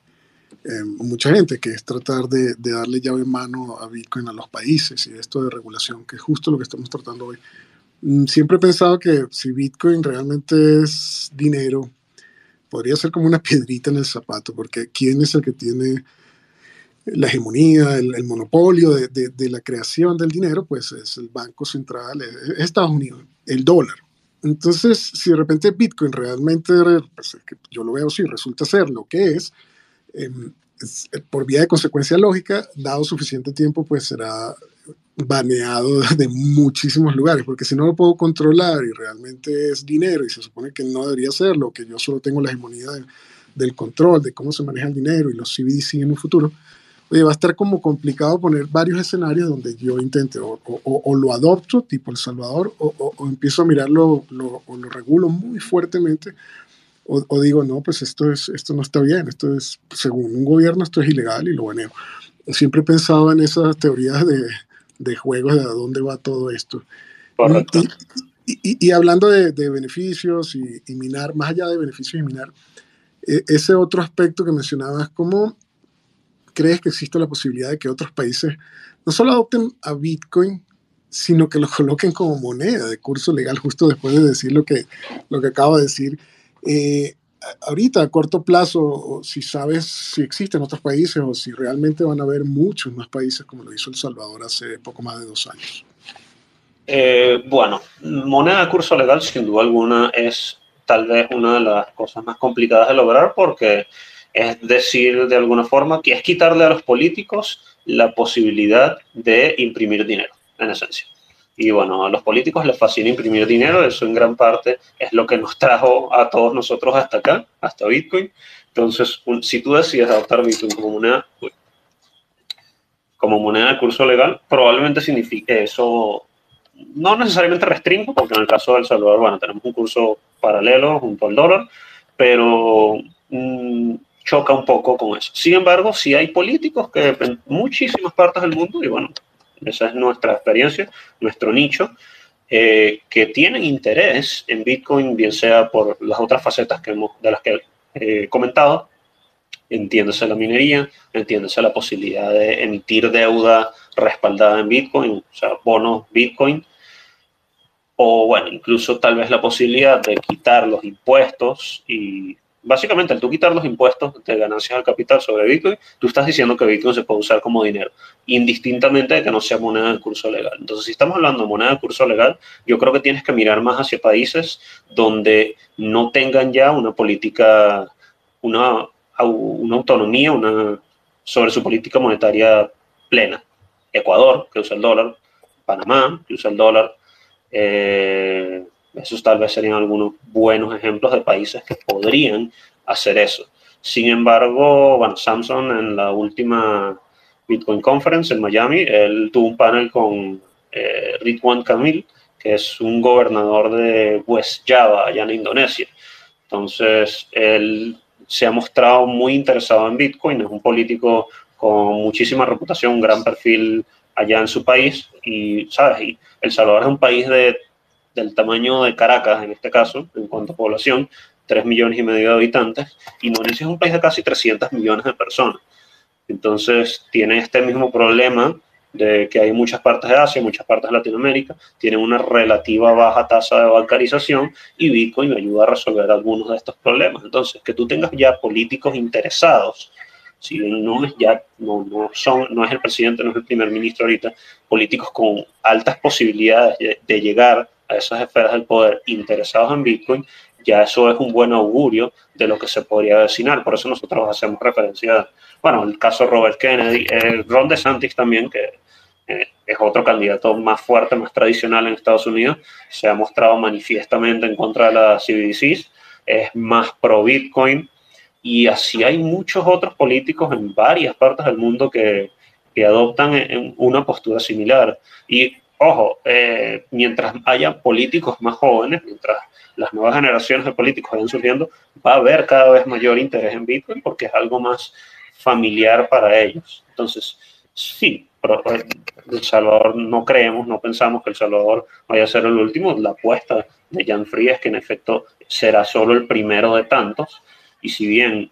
eh, mucha gente, que es tratar de, de, darle llave en mano a Bitcoin a los países y esto de regulación, que es justo lo que estamos tratando hoy. Mm, siempre he pensado que si Bitcoin realmente es dinero, podría ser como una piedrita en el zapato, porque ¿quién es el que tiene la hegemonía, el, monopolio de, de, de, la creación del dinero? Pues es el Banco Central, es Estados Unidos, el dólar. Entonces, si de repente Bitcoin realmente, pues, yo lo veo así, resulta ser lo que es, eh, por vía de consecuencia lógica, dado suficiente tiempo, pues será baneado de muchísimos lugares, porque si no lo puedo controlar y realmente es dinero y se supone que no debería serlo, que yo solo tengo la hegemonía del control de cómo se maneja el dinero y los CBDC en un futuro, oye, va a estar como complicado poner varios escenarios donde yo intente o, o, lo adopto, tipo El Salvador, o, empiezo a mirarlo lo, o lo regulo muy fuertemente, o, digo, no, pues esto, es, esto no está bien, esto es, según un gobierno, esto es ilegal y lo baneo. Siempre he pensado en esas teorías de, de juegos, de a dónde va todo esto. Y, y, hablando de, de beneficios y, y, minar, más allá de beneficios y minar, e, ese otro aspecto que mencionabas, ¿cómo crees que existe la posibilidad de que otros países no solo adopten a Bitcoin, sino que lo coloquen como moneda de curso legal, justo después de decir lo que, lo que acabo de decir? Eh, ahorita, a corto plazo, si sabes si existen otros países o si realmente van a haber muchos más países como lo hizo El Salvador hace poco más de dos años. Eh, bueno, moneda de curso legal, sin duda alguna, es tal vez una de las cosas más complicadas de lograr porque es decir, de alguna forma, que es quitarle a los políticos la posibilidad de imprimir dinero, en esencia. Y bueno, a los políticos les fascina imprimir dinero, eso en gran parte es lo que nos trajo a todos nosotros hasta acá, hasta Bitcoin. Entonces, si tú decides adoptar Bitcoin como moneda, como moneda de curso legal, probablemente signifique eso, no necesariamente restringo, porque en el caso de El Salvador, bueno, tenemos un curso paralelo junto al dólar, pero mmm, choca un poco con eso. Sin embargo, sí hay políticos que en muchísimas partes del mundo, y bueno, esa es nuestra experiencia, nuestro nicho, eh, que tienen interés en Bitcoin, bien sea por las otras facetas que hemos, de las que he comentado, entiéndase la minería, entiéndase la posibilidad de emitir deuda respaldada en Bitcoin, o sea, bonos Bitcoin, o bueno, incluso tal vez la posibilidad de quitar los impuestos y básicamente al tú quitar los impuestos de ganancias al capital sobre Bitcoin, tú estás diciendo que Bitcoin se puede usar como dinero, indistintamente de que no sea moneda de curso legal. Entonces, si estamos hablando de moneda de curso legal, yo creo que tienes que mirar más hacia países donde no tengan ya una política, una, autonomía una, sobre su política monetaria plena. Ecuador, que usa el dólar, Panamá, que usa el dólar, eh, esos tal vez serían algunos buenos ejemplos de países que podrían hacer eso. Sin embargo, bueno, Samsung en la última Bitcoin Conference en Miami, él tuvo un panel con eh, Ridwan Kamil, que es un gobernador de West Java, allá en Indonesia. Entonces, él se ha mostrado muy interesado en Bitcoin, es un político con muchísima reputación, un gran perfil allá en su país y, ¿sabes? El Salvador es un país de del tamaño de Caracas, en este caso, en cuanto a población, 3 millones y medio de habitantes, Indonesia es un país de casi 300 millones de personas. Entonces, tiene este mismo problema de que hay muchas partes de Asia, muchas partes de Latinoamérica, tienen una relativa baja tasa de bancarización y Bitcoin ayuda a resolver algunos de estos problemas. Entonces, que tú tengas ya políticos interesados, si no es ya, no, no, son, no es el presidente, no es el primer ministro ahorita, políticos con altas posibilidades de llegar a esas esferas del poder interesados en Bitcoin, ya eso es un buen augurio de lo que se podría vecinar. Por eso nosotros hacemos referencia, bueno, el caso Robert Kennedy, el Ron DeSantis también, que eh, es otro candidato más fuerte, más tradicional en Estados Unidos, se ha mostrado manifiestamente en contra de las CBDCs, es más pro Bitcoin, y así hay muchos otros políticos en varias partes del mundo que, que adoptan una postura similar. Y ojo, eh, mientras haya políticos más jóvenes, mientras las nuevas generaciones de políticos vayan surgiendo, va a haber cada vez mayor interés en Bitcoin porque es algo más familiar para ellos. Entonces, sí, pero eh, El Salvador no creemos, no pensamos que El Salvador vaya a ser el último. La apuesta de Jan Free es que en efecto será solo el primero de tantos. Y si bien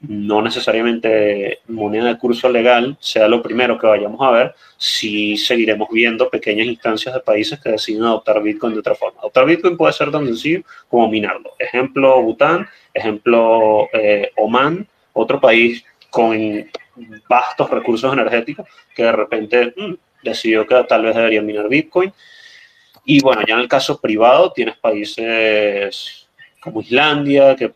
no necesariamente moneda de curso legal sea lo primero que vayamos a ver, sí seguiremos viendo pequeñas instancias de países que deciden adoptar Bitcoin de otra forma. Adoptar Bitcoin puede ser tan sencillo como minarlo. Ejemplo Bután, ejemplo eh, Oman, otro país con vastos recursos energéticos que de repente mm, decidió que tal vez debería minar Bitcoin. Y bueno, ya en el caso privado tienes países como Islandia, que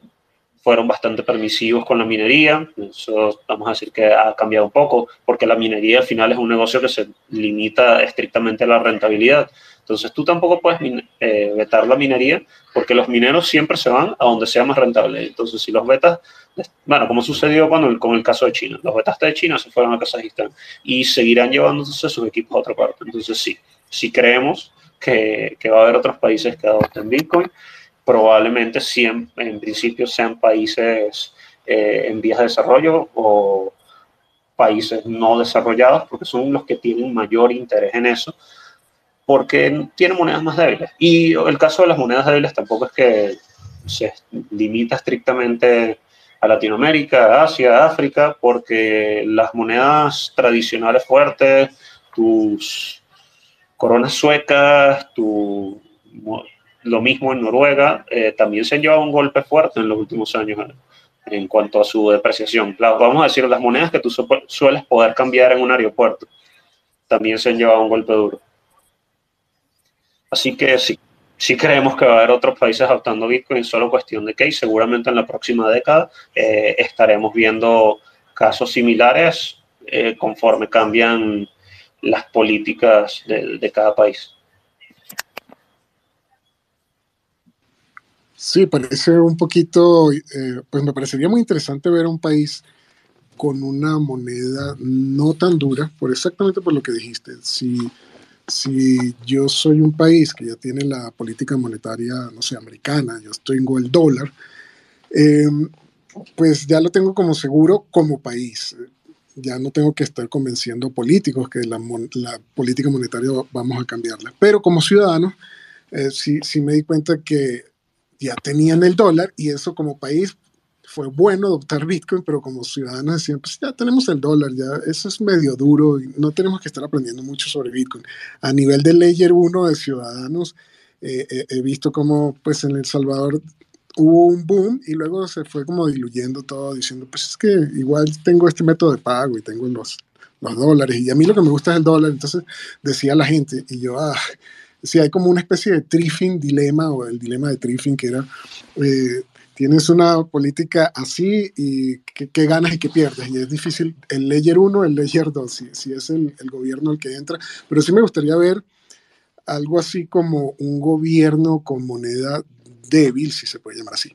fueron bastante permisivos con la minería. Eso vamos a decir que ha cambiado un poco, porque la minería al final es un negocio que se limita estrictamente a la rentabilidad. Entonces tú tampoco puedes eh, vetar la minería, porque los mineros siempre se van a donde sea más rentable. Entonces si los vetas, bueno, como sucedió con con el caso de China, los vetaste de China se fueron a Kazajistán y seguirán llevándose sus equipos a otra parte. Entonces sí, sí creemos que, que va a haber otros países que adopten Bitcoin probablemente siempre, en principio sean países eh, en vías de desarrollo o países no desarrollados, porque son los que tienen mayor interés en eso, porque tienen monedas más débiles. Y el caso de las monedas débiles tampoco es que se limita estrictamente a Latinoamérica, Asia, África, porque las monedas tradicionales fuertes, tus coronas suecas, tu lo mismo en Noruega, eh, también se han llevado un golpe fuerte en los últimos años eh, en cuanto a su depreciación. vamos a decir, las monedas que tú sueles poder cambiar en un aeropuerto también se han llevado un golpe duro. Así que sí, sí creemos que va a haber otros países adoptando Bitcoin, solo cuestión de que y seguramente en la próxima década eh, estaremos viendo casos similares conforme cambian las políticas de cada país. Sí, parece un poquito, eh, pues me parecería muy interesante ver un país con una moneda no tan dura, por exactamente por lo que dijiste. Si, si yo soy un país que ya tiene la política monetaria, no sé, americana, yo tengo el dólar, em, pues ya lo tengo como seguro como país. Ya no tengo que estar convenciendo políticos que la, la política monetaria vamos a cambiarla. Pero como ciudadano, eh, sí, sí me di cuenta que ya tenían el dólar y eso como país fue bueno adoptar Bitcoin, pero como ciudadanos decían, pues ya tenemos el dólar, ya eso es medio duro y no tenemos que estar aprendiendo mucho sobre Bitcoin. A nivel de Layer 1 de ciudadanos, eh, eh, he visto como pues en El Salvador hubo un boom y luego se fue como diluyendo todo, diciendo, pues es que igual tengo este método de pago y tengo los, los dólares y a mí lo que me gusta es el dólar, entonces decía la gente y yo, ah, sí, hay como una especie de triffing dilema o el dilema de triffing que era, eh, tienes una política así y qué, ganas y qué pierdes. Y es difícil el layer 1, el layer 2, si, si es el, el, gobierno el que entra. Pero sí me gustaría ver algo así como un gobierno con moneda débil, si se puede llamar así,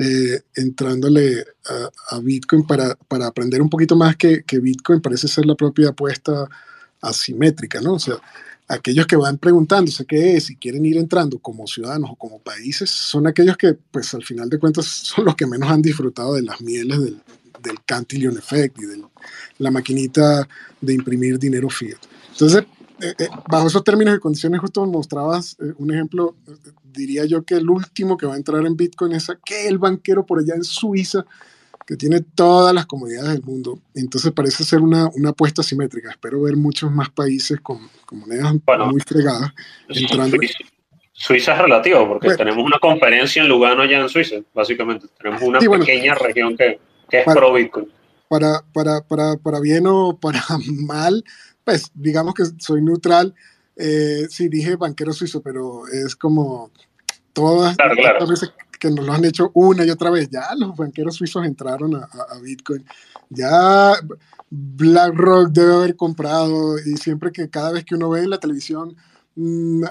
eh, entrándole a, a, Bitcoin para, para aprender un poquito más que, que Bitcoin parece ser la propia apuesta asimétrica, ¿no? O sea, aquellos que van preguntándose qué es y quieren ir entrando como ciudadanos o como países, son aquellos que, pues al final de cuentas, son los que menos han disfrutado de las mieles del, del Cantillon Effect y de la maquinita de imprimir dinero fiat. Entonces, eh, eh, bajo esos términos y condiciones, justo mostrabas eh, un ejemplo, diría yo que el último que va a entrar en Bitcoin es aquel banquero por allá en Suiza que tiene todas las comodidades del mundo. Entonces parece ser una, una apuesta simétrica. Espero ver muchos más países con, con monedas muy fregadas entrando. Suiza es relativo, porque tenemos una conferencia en Lugano allá en Suiza, básicamente. Tenemos una pequeña región que, que es pro Bitcoin. Para, para, para, para, bien o para mal, pues digamos que soy neutral. Eh, sí, dije banquero suizo, pero es como todas claro, veces que nos lo han hecho una y otra vez. Ya los banqueros suizos entraron a, a, Bitcoin. Ya BlackRock debe haber comprado y siempre que cada vez que uno ve en la televisión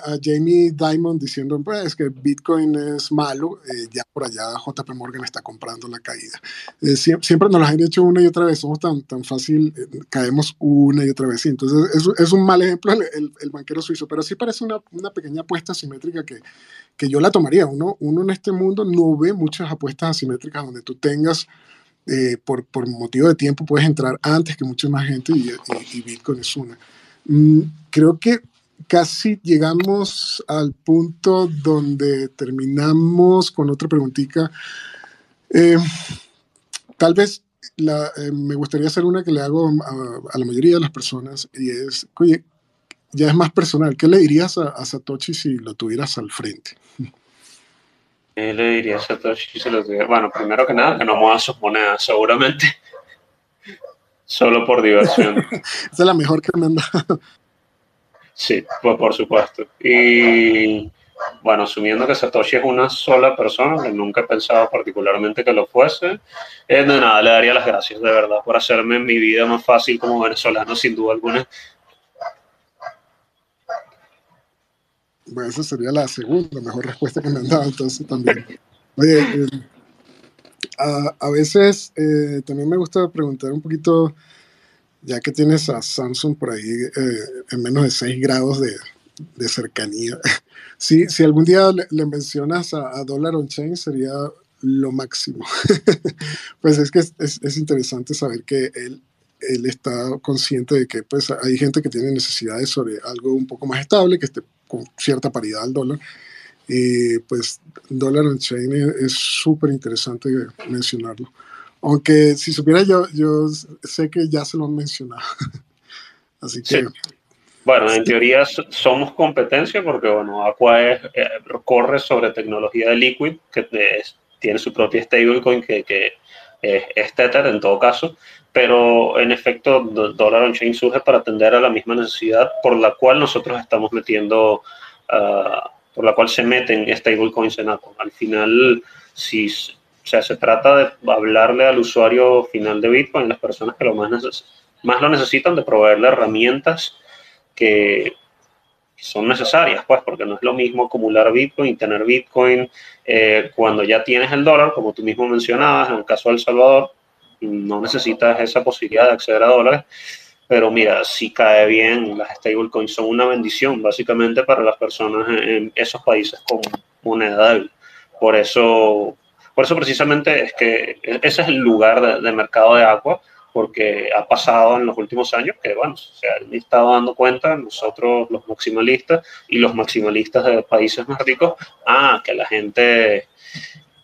a Jamie Dimon diciendo pues, que Bitcoin es malo, eh, ya por allá JP Morgan está comprando la caída. Eh, siempre, nos lo han hecho una y otra vez, somos tan, tan fácil, eh, caemos una y otra vez. entonces es, es, un mal ejemplo el, el, banquero suizo, pero sí parece una, una pequeña apuesta asimétrica que, que yo la tomaría. Uno, uno en este mundo no ve muchas apuestas asimétricas donde tú tengas eh, por, por, motivo de tiempo puedes entrar antes que mucha más gente y, Bitcoin es una. Mm, creo que casi llegamos al punto donde terminamos con otra preguntita. Eh, tal vez la, eh, me gustaría hacer una que le hago a, la mayoría de las personas y es, oye, ya es más personal, ¿qué le dirías a, a Satoshi si lo tuvieras al frente? ¿Qué le diría a Satoshi si lo tuviera? Bueno, primero que nada, que no mueva sus monedas, seguramente. Solo por diversión. Esa es la mejor que me han dado. Sí, pues por supuesto. Y bueno, asumiendo que Satoshi es una sola persona, que nunca he pensado particularmente que lo fuese, eh, de nada, le daría las gracias de verdad por hacerme mi vida más fácil como venezolano, sin duda alguna. Bueno, esa sería la segunda mejor respuesta que me han dado, entonces también. Oye, eh, a, veces eh, también me gusta preguntar un poquito, ya que tienes a Samsung por ahí eh, en menos de 6 grados de, de cercanía, si, si, algún día le, mencionas a, Dollar on Chain sería lo máximo. pues es que es, es, interesante saber que él, él está consciente de que pues, hay gente que tiene necesidades sobre algo un poco más estable, que esté con cierta paridad al dólar. Y pues dólar on chain es súper interesante mencionarlo. Aunque si supiera yo, yo sé que ya se lo han mencionado. Así que... Bueno, en teoría somos competencia porque, bueno, Aqua es, eh, corre sobre tecnología de Liquid, que tiene su propia stablecoin, que, que es Tether en todo caso, pero en efecto Dollar on Chain surge para atender a la misma necesidad por la cual nosotros estamos metiendo, ah, por la cual se meten stablecoins en Apple. Al final, si o sea, se trata de hablarle al usuario final de Bitcoin, las personas que lo más, más lo necesitan, de proveerle herramientas que son necesarias, pues, porque no es lo mismo acumular Bitcoin y tener Bitcoin eh, cuando ya tienes el dólar, como tú mismo mencionabas, en el caso de El Salvador, no necesitas esa posibilidad de acceder a dólares, pero mira, si cae bien, las stablecoins son una bendición básicamente para las personas en esos países con moneda débil. Por eso, por eso precisamente es que ese es el lugar de, mercado de agua, porque ha pasado en los últimos años que, bueno, se han estado dando cuenta nosotros los maximalistas y los maximalistas de países más ricos, ah, que la gente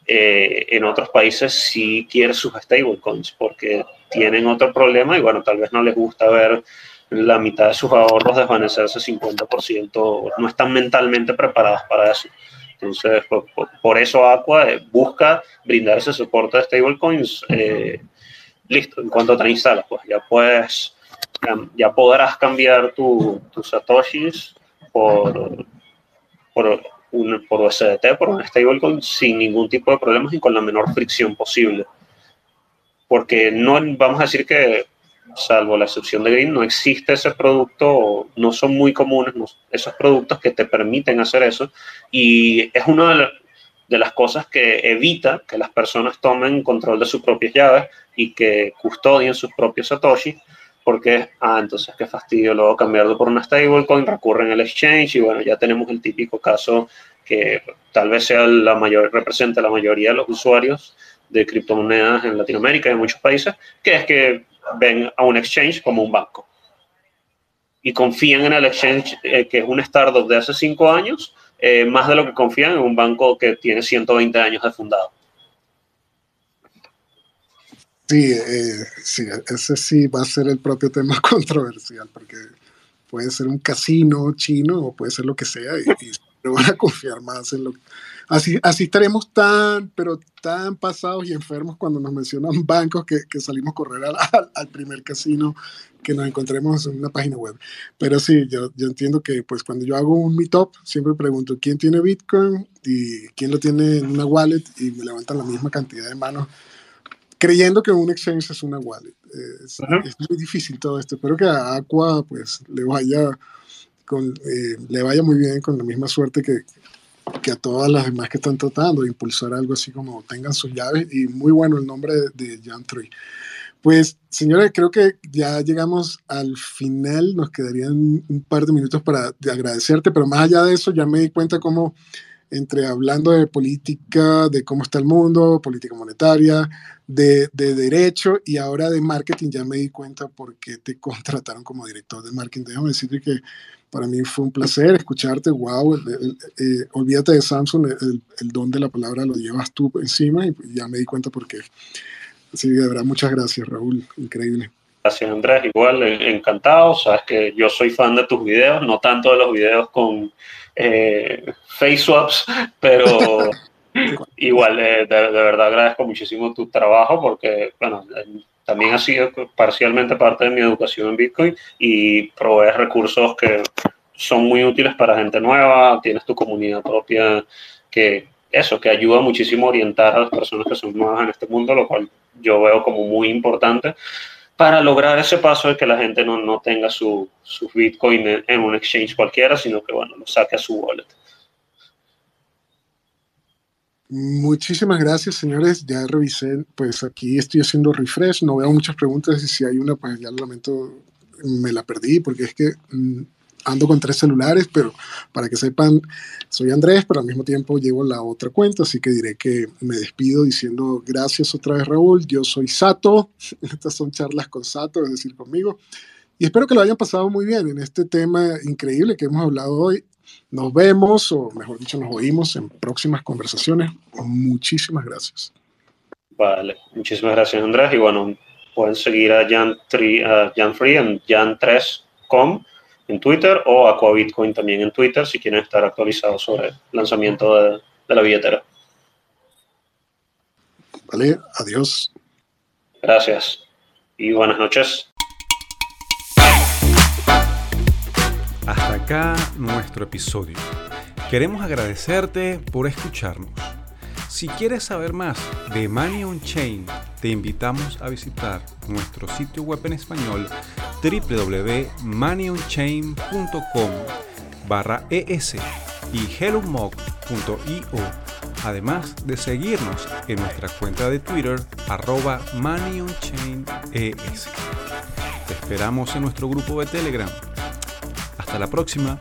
eh, en otros países sí quiere sus stablecoins porque tienen otro problema y bueno, tal vez no les gusta ver la mitad de sus ahorros desvanecerse 50%, no están mentalmente preparadas para eso. Entonces, por, eso Aqua eh, busca brindar ese soporte de stablecoins. Eh, listo, en cuanto te instalas, pues ya puedes, ya podrás cambiar tus satoshis por, por un, por USDT, por un stablecoin, sin ningún tipo de problemas y con la menor fricción posible. Porque no vamos a decir que, salvo la excepción de Green, no existe ese producto, no son muy comunes esos productos que te permiten hacer eso. Y es una de, las cosas que evita que las personas tomen control de sus propias llaves y que custodien sus propios Satoshi porque, ah, entonces qué fastidio luego cambiarlo por una stablecoin, recurren al exchange y bueno, ya tenemos el típico caso que tal vez sea la mayor, represente la mayoría de los usuarios de criptomonedas en Latinoamérica y en muchos países, que es que ven a un exchange como un banco y confían en el exchange eh, que es un startup de hace cinco años, eh, más de lo que confían en un banco que tiene 120 años de fundado. Sí, eh, sí, ese sí va a ser el propio tema controversial, porque puede ser un casino chino o puede ser lo que sea, y, y van a confiar más en lo Así, así estaremos tan, pero tan pasados y enfermos cuando nos mencionan bancos que, que salimos a correr al, al, primer casino que nos encontremos en una página web. Pero sí, yo, yo entiendo que pues cuando yo hago un meetup, siempre pregunto quién tiene Bitcoin y quién lo tiene en una wallet y me levantan la misma cantidad de manos creyendo que un exchange es una wallet. Es, muy difícil todo esto. Espero que a Aqua pues le vaya con, eh, le vaya muy bien con la misma suerte que, que a todas las demás que están tratando de impulsar algo así como tengan sus llaves y muy bueno el nombre de, de Jan Troy. Pues, señores, creo que ya llegamos al final. Nos quedarían un par de minutos para agradecerte, pero más allá de eso, ya me di cuenta cómo entre hablando de política, de cómo está el mundo, política monetaria, de, de, derecho y ahora de marketing, ya me di cuenta por qué te contrataron como director de marketing. Déjame decirte que para mí fue un placer escucharte. Wow, eh, olvídate de Samsung, el, el, don de la palabra lo llevas tú encima y ya me di cuenta por qué. Sí, de verdad, muchas gracias, Raúl. Increíble. Gracias, Andrés. Igual, encantado. Sabes que yo soy fan de tus videos, no tanto de los videos con eh, face swaps, pero igual, eh, de, de, verdad agradezco muchísimo tu trabajo porque, bueno, también ha sido parcialmente parte de mi educación en Bitcoin y provees recursos que son muy útiles para gente nueva, tienes tu comunidad propia que eso, que ayuda muchísimo a orientar a las personas que son nuevas en este mundo, lo cual yo veo como muy importante para lograr ese paso de que la gente no, no tenga su, su Bitcoin en, un exchange cualquiera, sino que, bueno, lo saque a su wallet. Muchísimas gracias, señores. Ya revisé, pues aquí estoy haciendo refresh, no veo muchas preguntas y si hay una, pues ya lo lamento, me la perdí porque es que mmm, ando con tres celulares, pero para que sepan, soy Andrés, pero al mismo tiempo llevo la otra cuenta, así que diré que me despido diciendo gracias otra vez Raúl, yo soy Sato, estas son charlas con Sato, es decir, conmigo, y espero que lo hayan pasado muy bien en este tema increíble que hemos hablado hoy. Nos vemos, o mejor dicho, nos oímos en próximas conversaciones. Muchísimas gracias. Vale, muchísimas gracias Andrés, y bueno, pueden seguir a Jan, Tri, a Jan Free en jan3.com en Twitter o Aqua Bitcoin también en Twitter si quieren estar actualizados sobre el lanzamiento de, de la billetera. Vale, adiós. Gracias y buenas noches. Nuestro episodio. Queremos agradecerte por escucharnos. Si quieres saber más de Money on Chain, te invitamos a visitar nuestro sitio web en español www.moneyonchain.com barra es y hellomog.io, además de seguirnos en nuestra cuenta de Twitter arroba moneyonchaines. Te esperamos en nuestro grupo de Telegram. Hasta la próxima.